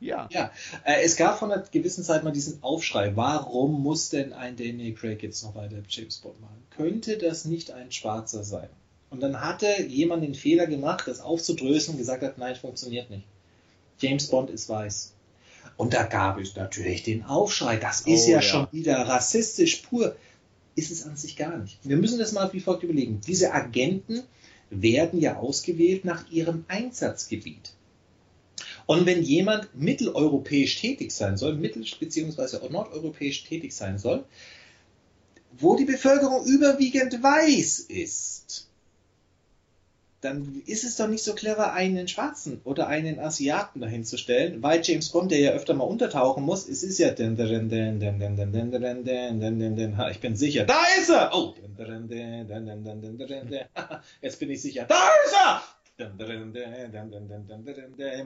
Ja. Ja, äh, es gab von einer gewissen Zeit mal diesen Aufschrei, warum muss denn ein Daniel Craig jetzt noch weiter James Bond machen? Könnte das nicht ein Schwarzer sein? Und dann hatte jemand den Fehler gemacht, das aufzudröseln und gesagt hat, nein, funktioniert nicht. James Bond ist weiß. Und da gab es natürlich den Aufschrei, das ist Oh, ja, ja. schon wieder rassistisch pur. Ist es an sich gar nicht. Wir müssen das mal wie folgt überlegen. Diese Agenten werden ja ausgewählt nach ihrem Einsatzgebiet. Und wenn jemand mitteleuropäisch tätig sein soll, mittel- bzw. nordeuropäisch tätig sein soll, wo die Bevölkerung überwiegend weiß ist, dann ist es doch nicht so clever, einen Schwarzen oder einen Asiaten dahinzustellen, weil James Bond, der ja öfter mal untertauchen muss, es ist ja ich bin sicher, da ist er! Oh! Jetzt bin ich sicher, da ist er!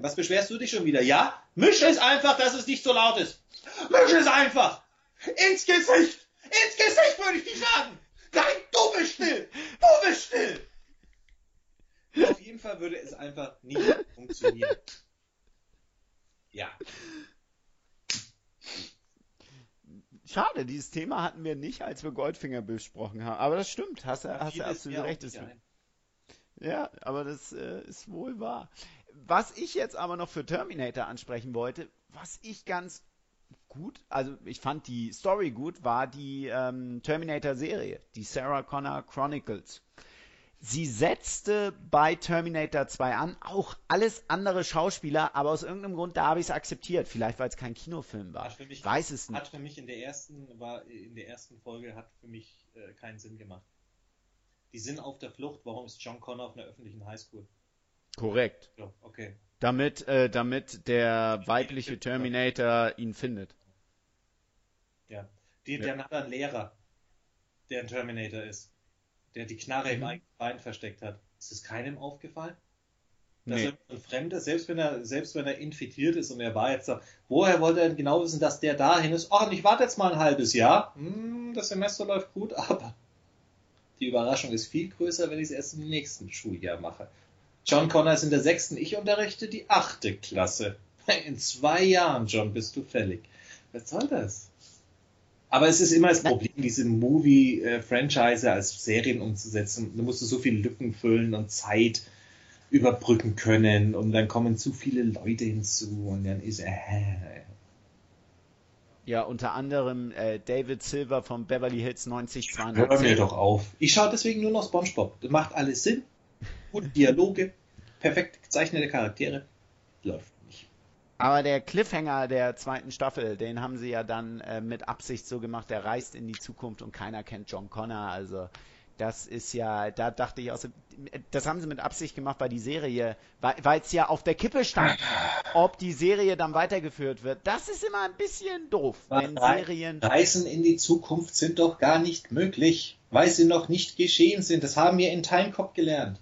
Was beschwerst du dich schon wieder? Ja? Misch es einfach, dass es nicht so laut ist! Misch es einfach! Ins Gesicht! Ins Gesicht würde ich dich schlagen! Nein, du bist still! Du bist still! Auf jeden Fall würde es einfach nicht funktionieren. Ja. Schade, dieses Thema hatten wir nicht, als wir Goldfinger besprochen haben. Aber das stimmt, hast, du- hast du absolut recht. ja, aber das äh, ist wohl wahr. Was ich jetzt aber noch für Terminator ansprechen wollte, was ich ganz gut, also ich fand die Story gut, war die ähm, Terminator-Serie, die Sarah Connor Chronicles. Sie setzte bei Terminator 2 an, auch alles andere Schauspieler, aber aus irgendeinem Grund, da habe ich es akzeptiert. Vielleicht, weil es kein Kinofilm war. Hat für mich, Ich weiß es nicht. Hat für mich in der ersten, war in der ersten Folge hat für mich äh, keinen Sinn gemacht. Die sind auf der Flucht, warum ist John Connor auf einer öffentlichen Highschool? Korrekt. So, okay. Damit, äh, damit der weibliche Terminator ihn findet. Ja. Die, Ja. Dann hat er einen Lehrer, der ein Terminator ist, der die Knarre im Mhm. eigenen Bein versteckt hat. Ist es keinem aufgefallen? Dass Nee. ein Fremder, selbst wenn er, selbst wenn er infiziert ist und er war jetzt da, woher wollte er denn genau wissen, dass der dahin ist? Ach, und ich warte jetzt mal ein halbes Jahr. Hm, das Semester läuft gut, *laughs* aber die Überraschung ist viel größer, wenn ich es erst im nächsten Schuljahr mache. John Connor ist in der sechsten, ich unterrichte die achte Klasse. *laughs* In zwei Jahren, John, bist du fällig. Was soll das? Aber es ist immer das Problem, diese Movie-Franchise als Serien umzusetzen. Da musst du so viele Lücken füllen und Zeit überbrücken können und dann kommen zu viele Leute hinzu und dann ist äh, Ja, unter anderem äh, David Silver von Beverly Hills 90 hör mir 210. doch auf. Ich schaue deswegen nur noch SpongeBob. Das macht alles Sinn. Gute Dialoge, perfekt gezeichnete Charaktere. Läuft. Aber der Cliffhanger der zweiten Staffel, den haben sie ja dann äh, mit Absicht so gemacht, der reist in die Zukunft und keiner kennt John Connor. Also das ist ja, da dachte ich auch, so, das haben sie mit Absicht gemacht, weil die Serie, weil es ja auf der Kippe stand, ob die Serie dann weitergeführt wird. Das ist immer ein bisschen doof, wenn Serien... Reisen in die Zukunft sind doch gar nicht möglich, weil sie noch nicht geschehen sind. Das haben wir in Timecop gelernt.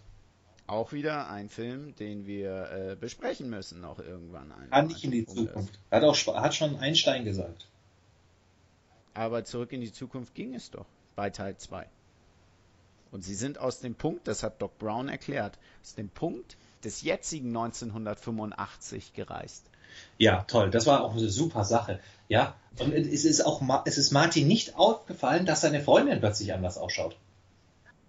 Auch wieder ein Film, den wir äh, besprechen müssen noch irgendwann. Kann nicht in die ist. Zukunft. Hat auch hat schon Einstein gesagt. Aber zurück in die Zukunft ging es doch bei Teil 2. Und sie sind aus dem Punkt, das hat Doc Brown erklärt, aus dem Punkt des jetzigen 1985 gereist. Ja, toll. Das war auch eine super Sache. Ja. Und es ist auch, es ist Martin nicht aufgefallen, dass seine Freundin plötzlich anders ausschaut.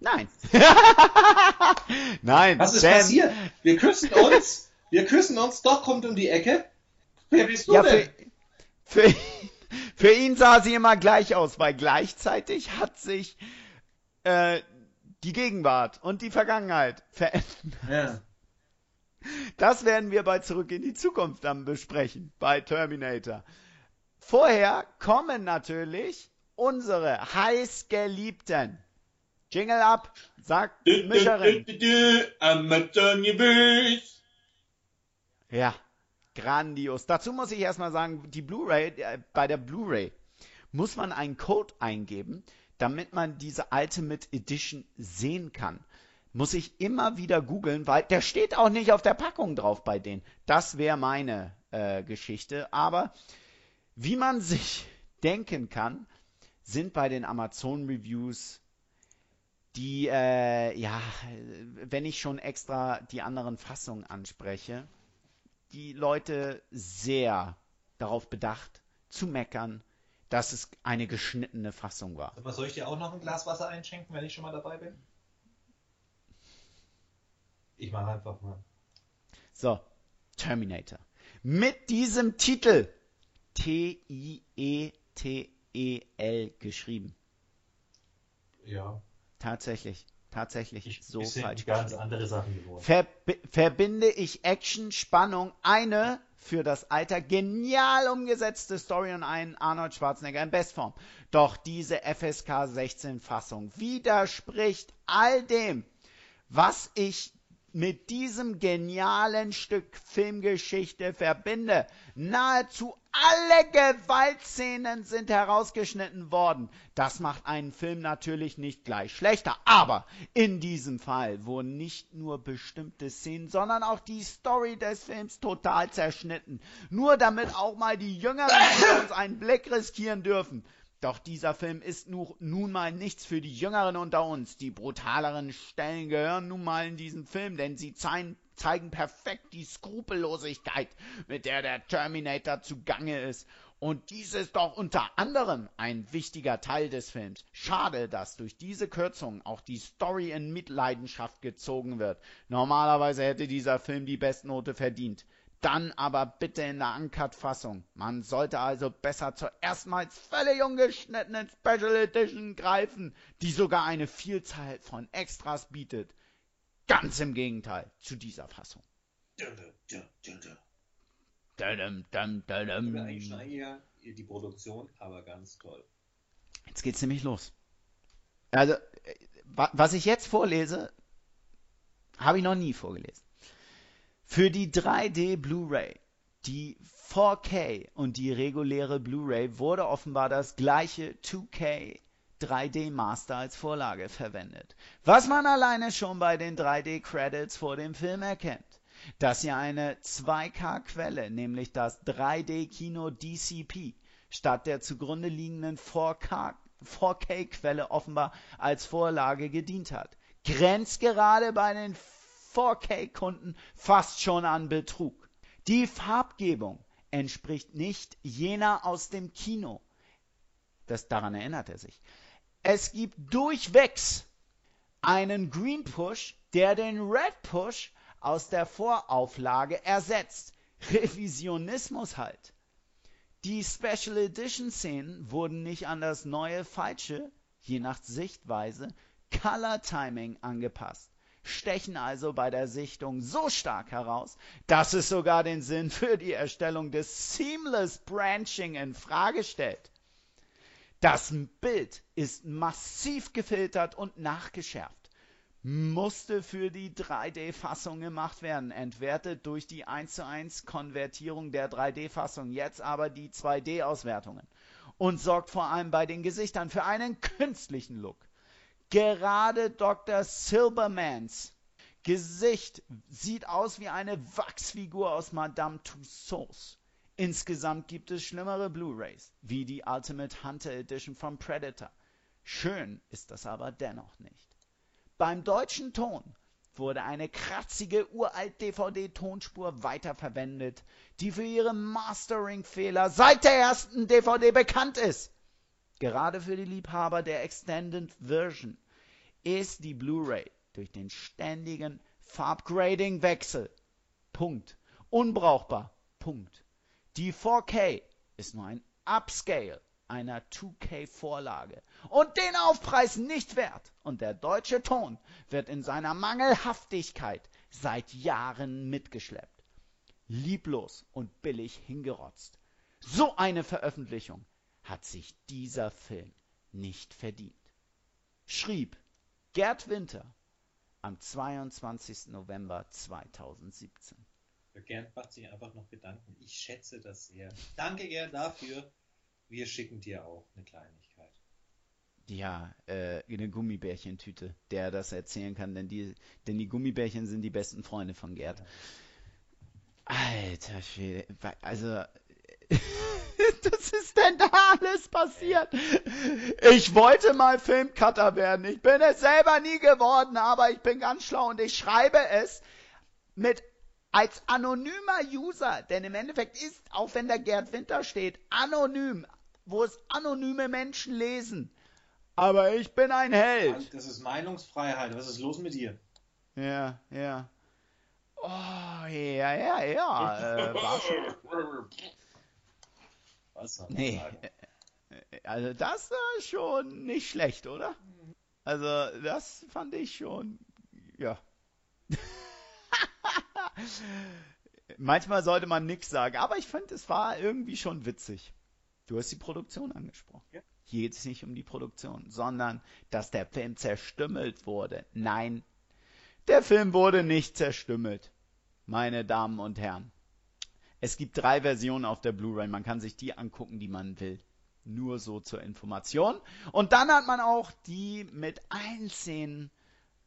Nein. *laughs* Nein. Was ist Sam, passiert? Wir küssen uns. Wir küssen uns. Doc kommt um die Ecke. Wer bist du Ja, denn? für, für, für ihn sah sie immer gleich aus, weil gleichzeitig hat sich äh, die Gegenwart und die Vergangenheit verändert. Ja. Das werden wir bei Zurück in die Zukunft dann besprechen, bei Terminator. Vorher kommen natürlich unsere heißgeliebten. Jingle ab, sagt Mischerin. Amazon. Ja, grandios. Dazu muss ich erstmal sagen, die Blu-ray, äh, bei der Blu-ray muss man einen Code eingeben, damit man diese Ultimate Edition sehen kann. Muss ich immer wieder googeln, weil der steht auch nicht auf der Packung drauf bei denen. Das wäre meine äh, Geschichte. Aber wie man sich *laughs* denken kann, sind bei den Amazon-Reviews die, äh, ja, wenn ich schon extra die anderen Fassungen anspreche, die Leute sehr darauf bedacht zu meckern, dass es eine geschnittene Fassung war. Aber soll ich dir auch noch ein Glas Wasser einschenken, wenn ich schon mal dabei bin? Ich mache einfach mal. So, Terminator. Mit diesem Titel T-I-E-T-E-L geschrieben. Ja. Tatsächlich. Tatsächlich Ich, so ich sind falsch ganz andere Sachen geworden. Verbi verbinde ich Action, Spannung, eine für das Alter genial umgesetzte Story und einen Arnold Schwarzenegger in Bestform. Doch diese FSK 16 Fassung widerspricht all dem, was ich mit diesem genialen Stück Filmgeschichte verbinde. Nahezu alle Gewaltszenen sind herausgeschnitten worden. Das macht einen Film natürlich nicht gleich schlechter, aber in diesem Fall wurden nicht nur bestimmte Szenen, sondern auch die Story des Films total zerschnitten. Nur damit auch mal die Jüngeren *coughs* uns einen Blick riskieren dürfen. Doch dieser Film ist nu, nun mal nichts für die Jüngeren unter uns. Die brutaleren Stellen gehören nun mal in diesen Film, denn sie zeigen, zeigen perfekt die Skrupellosigkeit, mit der der Terminator zugange ist. Und dies ist doch unter anderem ein wichtiger Teil des Films. Schade, dass durch diese Kürzung auch die Story in Mitleidenschaft gezogen wird. Normalerweise hätte dieser Film die Bestnote verdient. Dann aber bitte in der Uncut-Fassung. Man sollte also besser zur erstmals völlig ungeschnittenen Special Edition greifen, die sogar eine Vielzahl von Extras bietet. Ganz im Gegenteil zu dieser Fassung. Dum, die Produktion, aber ganz toll. Jetzt geht's nämlich los. Also, äh, wa- was ich jetzt vorlese, habe ich noch nie vorgelesen. Für die 3D Blu-ray, die 4K und die reguläre Blu-ray wurde offenbar das gleiche 2K 3D Master als Vorlage verwendet. Was man alleine schon bei den 3D Credits vor dem Film erkennt. Dass hier eine 2K-Quelle, nämlich das 3D-Kino DCP, statt der zugrunde liegenden 4K 4K-Quelle offenbar als Vorlage gedient hat. Grenzt gerade bei den 4K-Kunden fast schon an Betrug. Die Farbgebung entspricht nicht jener aus dem Kino. Das, daran erinnert er sich. Es gibt durchwegs einen Green Push, der den Red Push aus der Vorauflage ersetzt. Revisionismus halt. Die Special Edition Szenen wurden nicht an das neue falsche, je nach Sichtweise, Color Timing angepasst, stechen also bei der Sichtung so stark heraus, dass es sogar den Sinn für die Erstellung des Seamless Branching in Frage stellt. Das Bild ist massiv gefiltert und nachgeschärft musste für die 3D-Fassung gemacht werden, entwertet durch die 1 zu 1 Konvertierung der 3D-Fassung, jetzt aber die 2D-Auswertungen und sorgt vor allem bei den Gesichtern für einen künstlichen Look. Gerade Dr. Silbermans Gesicht sieht aus wie eine Wachsfigur aus Madame Tussauds. Insgesamt gibt es schlimmere Blu-rays, wie die Ultimate Hunter Edition von Predator. Schön ist das aber dennoch nicht. Beim deutschen Ton wurde eine kratzige Uralt-DVD-Tonspur weiterverwendet, die für ihre Mastering-Fehler seit der ersten DVD bekannt ist. Gerade für die Liebhaber der Extended Version ist die Blu-ray durch den ständigen Farbgrading-Wechsel Punkt unbrauchbar. Punkt. Die 4K ist nur ein Upscale einer 2K-Vorlage und den Aufpreis nicht wert. Und der deutsche Ton wird in seiner Mangelhaftigkeit seit Jahren mitgeschleppt. Lieblos und billig hingerotzt. So eine Veröffentlichung hat sich dieser Film nicht verdient. Schrieb Gerd Winter am 22. November 2017. Der Gerd macht sich einfach noch Gedanken. Ich schätze das sehr. Danke, Gerd, dafür. Wir schicken dir auch eine Kleinigkeit. Ja, äh, eine Gummibärchentüte, der das erzählen kann, denn die, denn die Gummibärchen sind die besten Freunde von Gerd. Alter Schwede, also *laughs* *laughs* Was ist denn da alles passiert? Ich wollte mal Filmcutter werden. Ich bin es selber nie geworden, aber ich bin ganz schlau und ich schreibe es mit als anonymer User, denn im Endeffekt ist, auch wenn da Gerd Winter steht, anonym, wo es anonyme Menschen lesen. Aber ich bin ein Held. Das ist Meinungsfreiheit. Was ist los mit dir? Ja, ja. Oh, ja, ja, ja. *laughs* Äh, war schon. *laughs* Was soll man Nee. sagen? äh, Also das war schon nicht schlecht, oder? Also das fand ich schon, ja. *laughs* Manchmal sollte man nichts sagen, aber ich fand, es war irgendwie schon witzig. Du hast die Produktion angesprochen. Ja. Hier geht es nicht um die Produktion, sondern dass der Film zerstümmelt wurde. Nein, der Film wurde nicht zerstümmelt, meine Damen und Herren. Es gibt drei Versionen auf der Blu-ray. Man kann sich die angucken, die man will. Nur so zur Information. Und dann hat man auch die mit allen Szenen,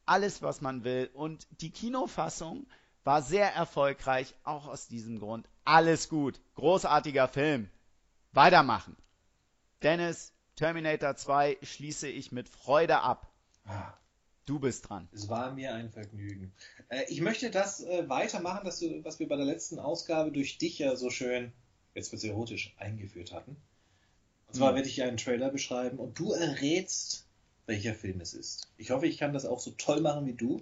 alles was man will. Und die Kinofassung war sehr erfolgreich, auch aus diesem Grund. Alles gut. Großartiger Film. Weitermachen. Dennis, Terminator 2 schließe ich mit Freude ab. Du bist dran. Es war mir ein Vergnügen. Äh, ich möchte das äh, weitermachen, dass du, was wir bei der letzten Ausgabe durch dich ja so schön, jetzt wird erotisch, eingeführt hatten. Und zwar Mhm. werde ich einen Trailer beschreiben und du errätst, welcher Film es ist. Ich hoffe, ich kann das auch so toll machen wie du.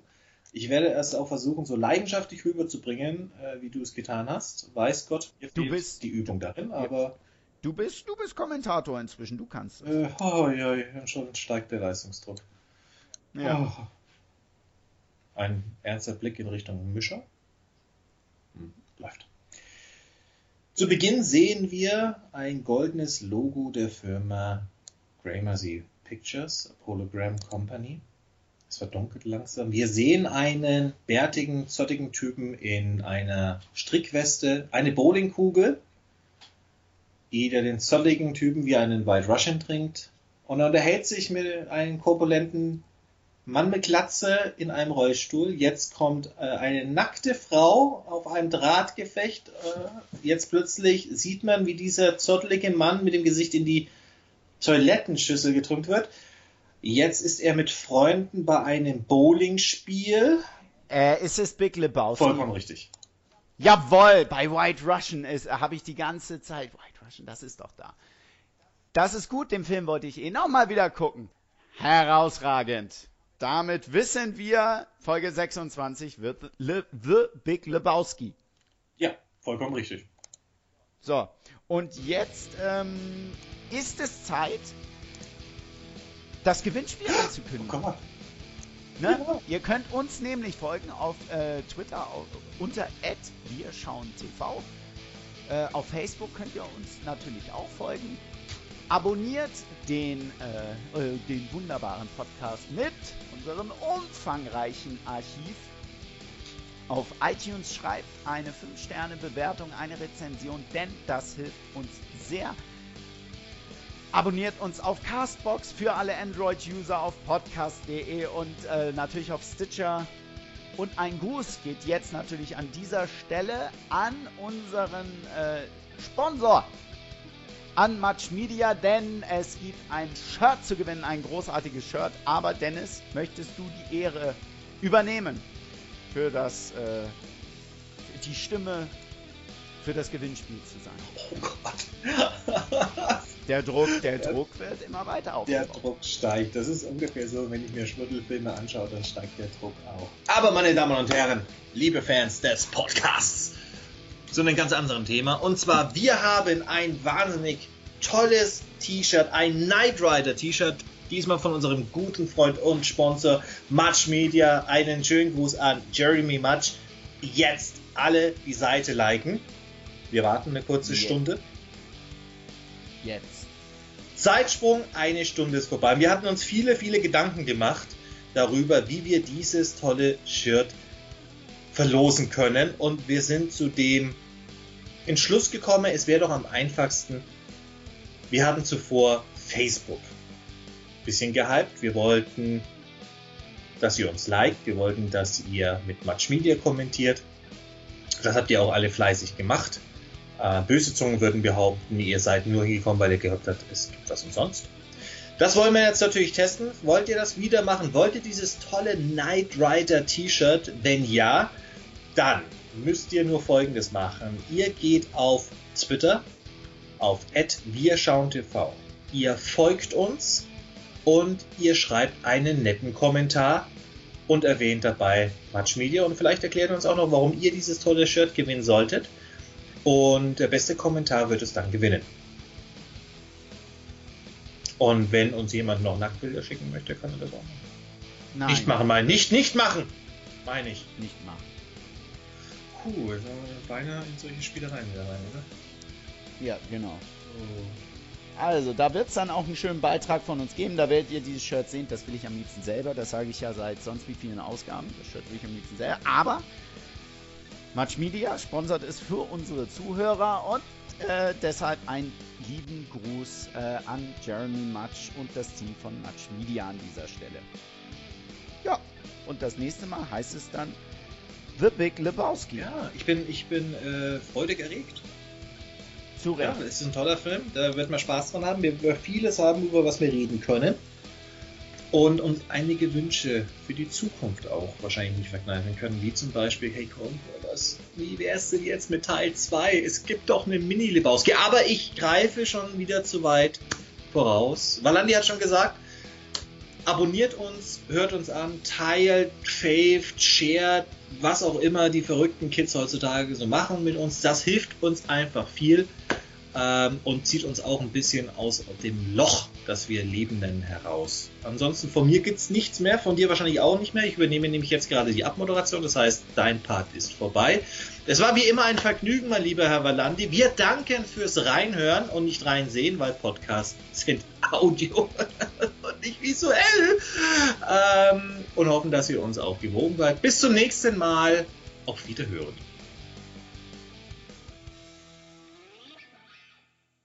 Ich werde es auch versuchen, so leidenschaftlich rüberzubringen, äh, wie du es getan hast. Weiß Gott, mir Du fehlt bist- die Übung darin, aber Du bist, du bist Kommentator inzwischen, du kannst es. äh, oh, ja, schon steigt der Leistungsdruck. Ja. Oh. Ein ernster Blick in Richtung Mischer. Hm, läuft. Zu Beginn sehen wir ein goldenes Logo der Firma Gramercy Pictures, Hologram Company. Es verdunkelt langsam. Wir sehen einen bärtigen, zottigen Typen in einer Strickweste, eine Bowlingkugel, die der den zottigen Typen wie einen White Russian trinkt. Und er unterhält sich mit einem korpulenten Mann mit Glatze in einem Rollstuhl. Jetzt kommt äh, eine nackte Frau auf einem Drahtgefecht. Äh, jetzt plötzlich sieht man, wie dieser zottelige Mann mit dem Gesicht in die Toilettenschüssel gedrückt wird. Jetzt ist er mit Freunden bei einem Bowlingspiel. Äh, ist es Big Lebowski? Vollkommen richtig. Jawohl, bei White Russian ist, habe ich die ganze Zeit. White Russian, das ist doch da. Das ist gut, den Film wollte ich eh nochmal wieder gucken. Herausragend. Damit wissen wir, Folge 26 wird Le, The Big Lebowski. Ja, vollkommen richtig. So, und jetzt ähm, ist es Zeit, das Gewinnspiel Oh anzukündigen. Gott. Ne? Ja. Ihr könnt uns nämlich folgen auf äh, Twitter auf, unter @wirschauentv. Äh, auf Facebook könnt ihr uns natürlich auch folgen. Abonniert den, äh, äh, den wunderbaren Podcast mit unserem umfangreichen Archiv. Auf iTunes schreibt eine 5-Sterne-Bewertung, eine Rezension, denn das hilft uns sehr. Abonniert uns auf Castbox für alle Android-User auf podcast.de und äh, natürlich auf Stitcher. Und ein Gruß geht jetzt natürlich an dieser Stelle an unseren äh, Sponsor, an Much Media, denn es gibt ein Shirt zu gewinnen, ein großartiges Shirt. Aber Dennis, möchtest du die Ehre übernehmen für das, äh, die Stimme für das Gewinnspiel zu sein? Oh Gott. *laughs* Der Druck, der Druck wird immer weiter Der aufgebaut. Druck steigt. Das ist ungefähr so, wenn ich mir Schmuddelfilme anschaue, dann steigt der Druck auch. Aber meine Damen und Herren, liebe Fans des Podcasts, zu einem ganz anderen Thema. Und zwar, wir haben ein wahnsinnig tolles T-Shirt, ein Knight Rider T-Shirt. Diesmal von unserem guten Freund und Sponsor Much Media. Einen schönen Gruß an Jeremy Much. Jetzt alle die Seite liken. Wir warten eine kurze Yeah. Stunde. Jetzt. Zeitsprung, eine Stunde ist vorbei. Wir hatten uns viele, viele Gedanken gemacht darüber, wie wir dieses tolle Shirt verlosen können. Und wir sind zu dem Entschluss gekommen, es wäre doch am einfachsten. Wir hatten zuvor Facebook. Bisschen gehypt. Wir wollten, dass ihr uns liked. Wir wollten, dass ihr mit Much Media kommentiert. Das habt ihr auch alle fleißig gemacht. Äh, böse Zungen würden behaupten, ihr seid nur hingekommen, weil ihr gehört habt, es gibt was umsonst. Das wollen wir jetzt natürlich testen. Wollt ihr das wieder machen? Wollt ihr dieses tolle Knight Rider T-Shirt? Wenn ja, dann müsst ihr nur folgendes machen. Ihr geht auf Twitter, auf @wirschauentv. Ihr folgt uns und ihr schreibt einen netten Kommentar und erwähnt dabei Match Media und vielleicht erklärt uns auch noch, warum ihr dieses tolle Shirt gewinnen solltet. Und der beste Kommentar wird es dann gewinnen. Und wenn uns jemand noch Nacktbilder schicken möchte, kann er das auch machen. Nein, Nicht machen, meine Nicht, nicht machen! Meine ich. Nicht machen. Sind wir beinahe in solche Spielereien wieder rein, oder? Ja, genau. Also, da wird es dann auch einen schönen Beitrag von uns geben. Da werdet ihr dieses Shirt sehen. Das will ich am liebsten selber. Das sage ich ja seit sonst wie vielen Ausgaben. Das Shirt will ich am liebsten selber. Aber Match Media sponsert es für unsere Zuhörer und äh, deshalb einen lieben Gruß äh, an Jeremy Match und das Team von Match Media an dieser Stelle. Ja, und das nächste Mal heißt es dann The Big Lebowski. Ja, ich bin, ich bin äh, freudig erregt. Zu Ja, Recht. es ist ein toller Film, da wird man Spaß dran haben. Wir werden vieles haben, über was wir reden können. Und uns einige Wünsche für die Zukunft auch wahrscheinlich nicht verkneifen können, wie zum Beispiel, hey komm, was, wie wär's denn jetzt mit Teil 2? Es gibt doch eine Mini-Lebowski, aber ich greife schon wieder zu weit voraus. Valandi hat schon gesagt, abonniert uns, hört uns an, teilt, faved, shared, was auch immer die verrückten Kids heutzutage so machen mit uns. Das hilft uns einfach viel ähm, und zieht uns auch ein bisschen aus dem Loch, das wir leben nennen, heraus. Ansonsten von mir gibt's nichts mehr, von dir wahrscheinlich auch nicht mehr. Ich übernehme nämlich jetzt gerade die Abmoderation, das heißt, dein Part ist vorbei. Es war wie immer ein Vergnügen, mein lieber Herr Valandi. Wir danken fürs Reinhören und nicht reinsehen, weil Podcasts sind *laughs* Audio nicht visuell. Ähm, und hoffen, dass ihr uns auch gewogen seid. Bis zum nächsten Mal. Auf Wiederhören.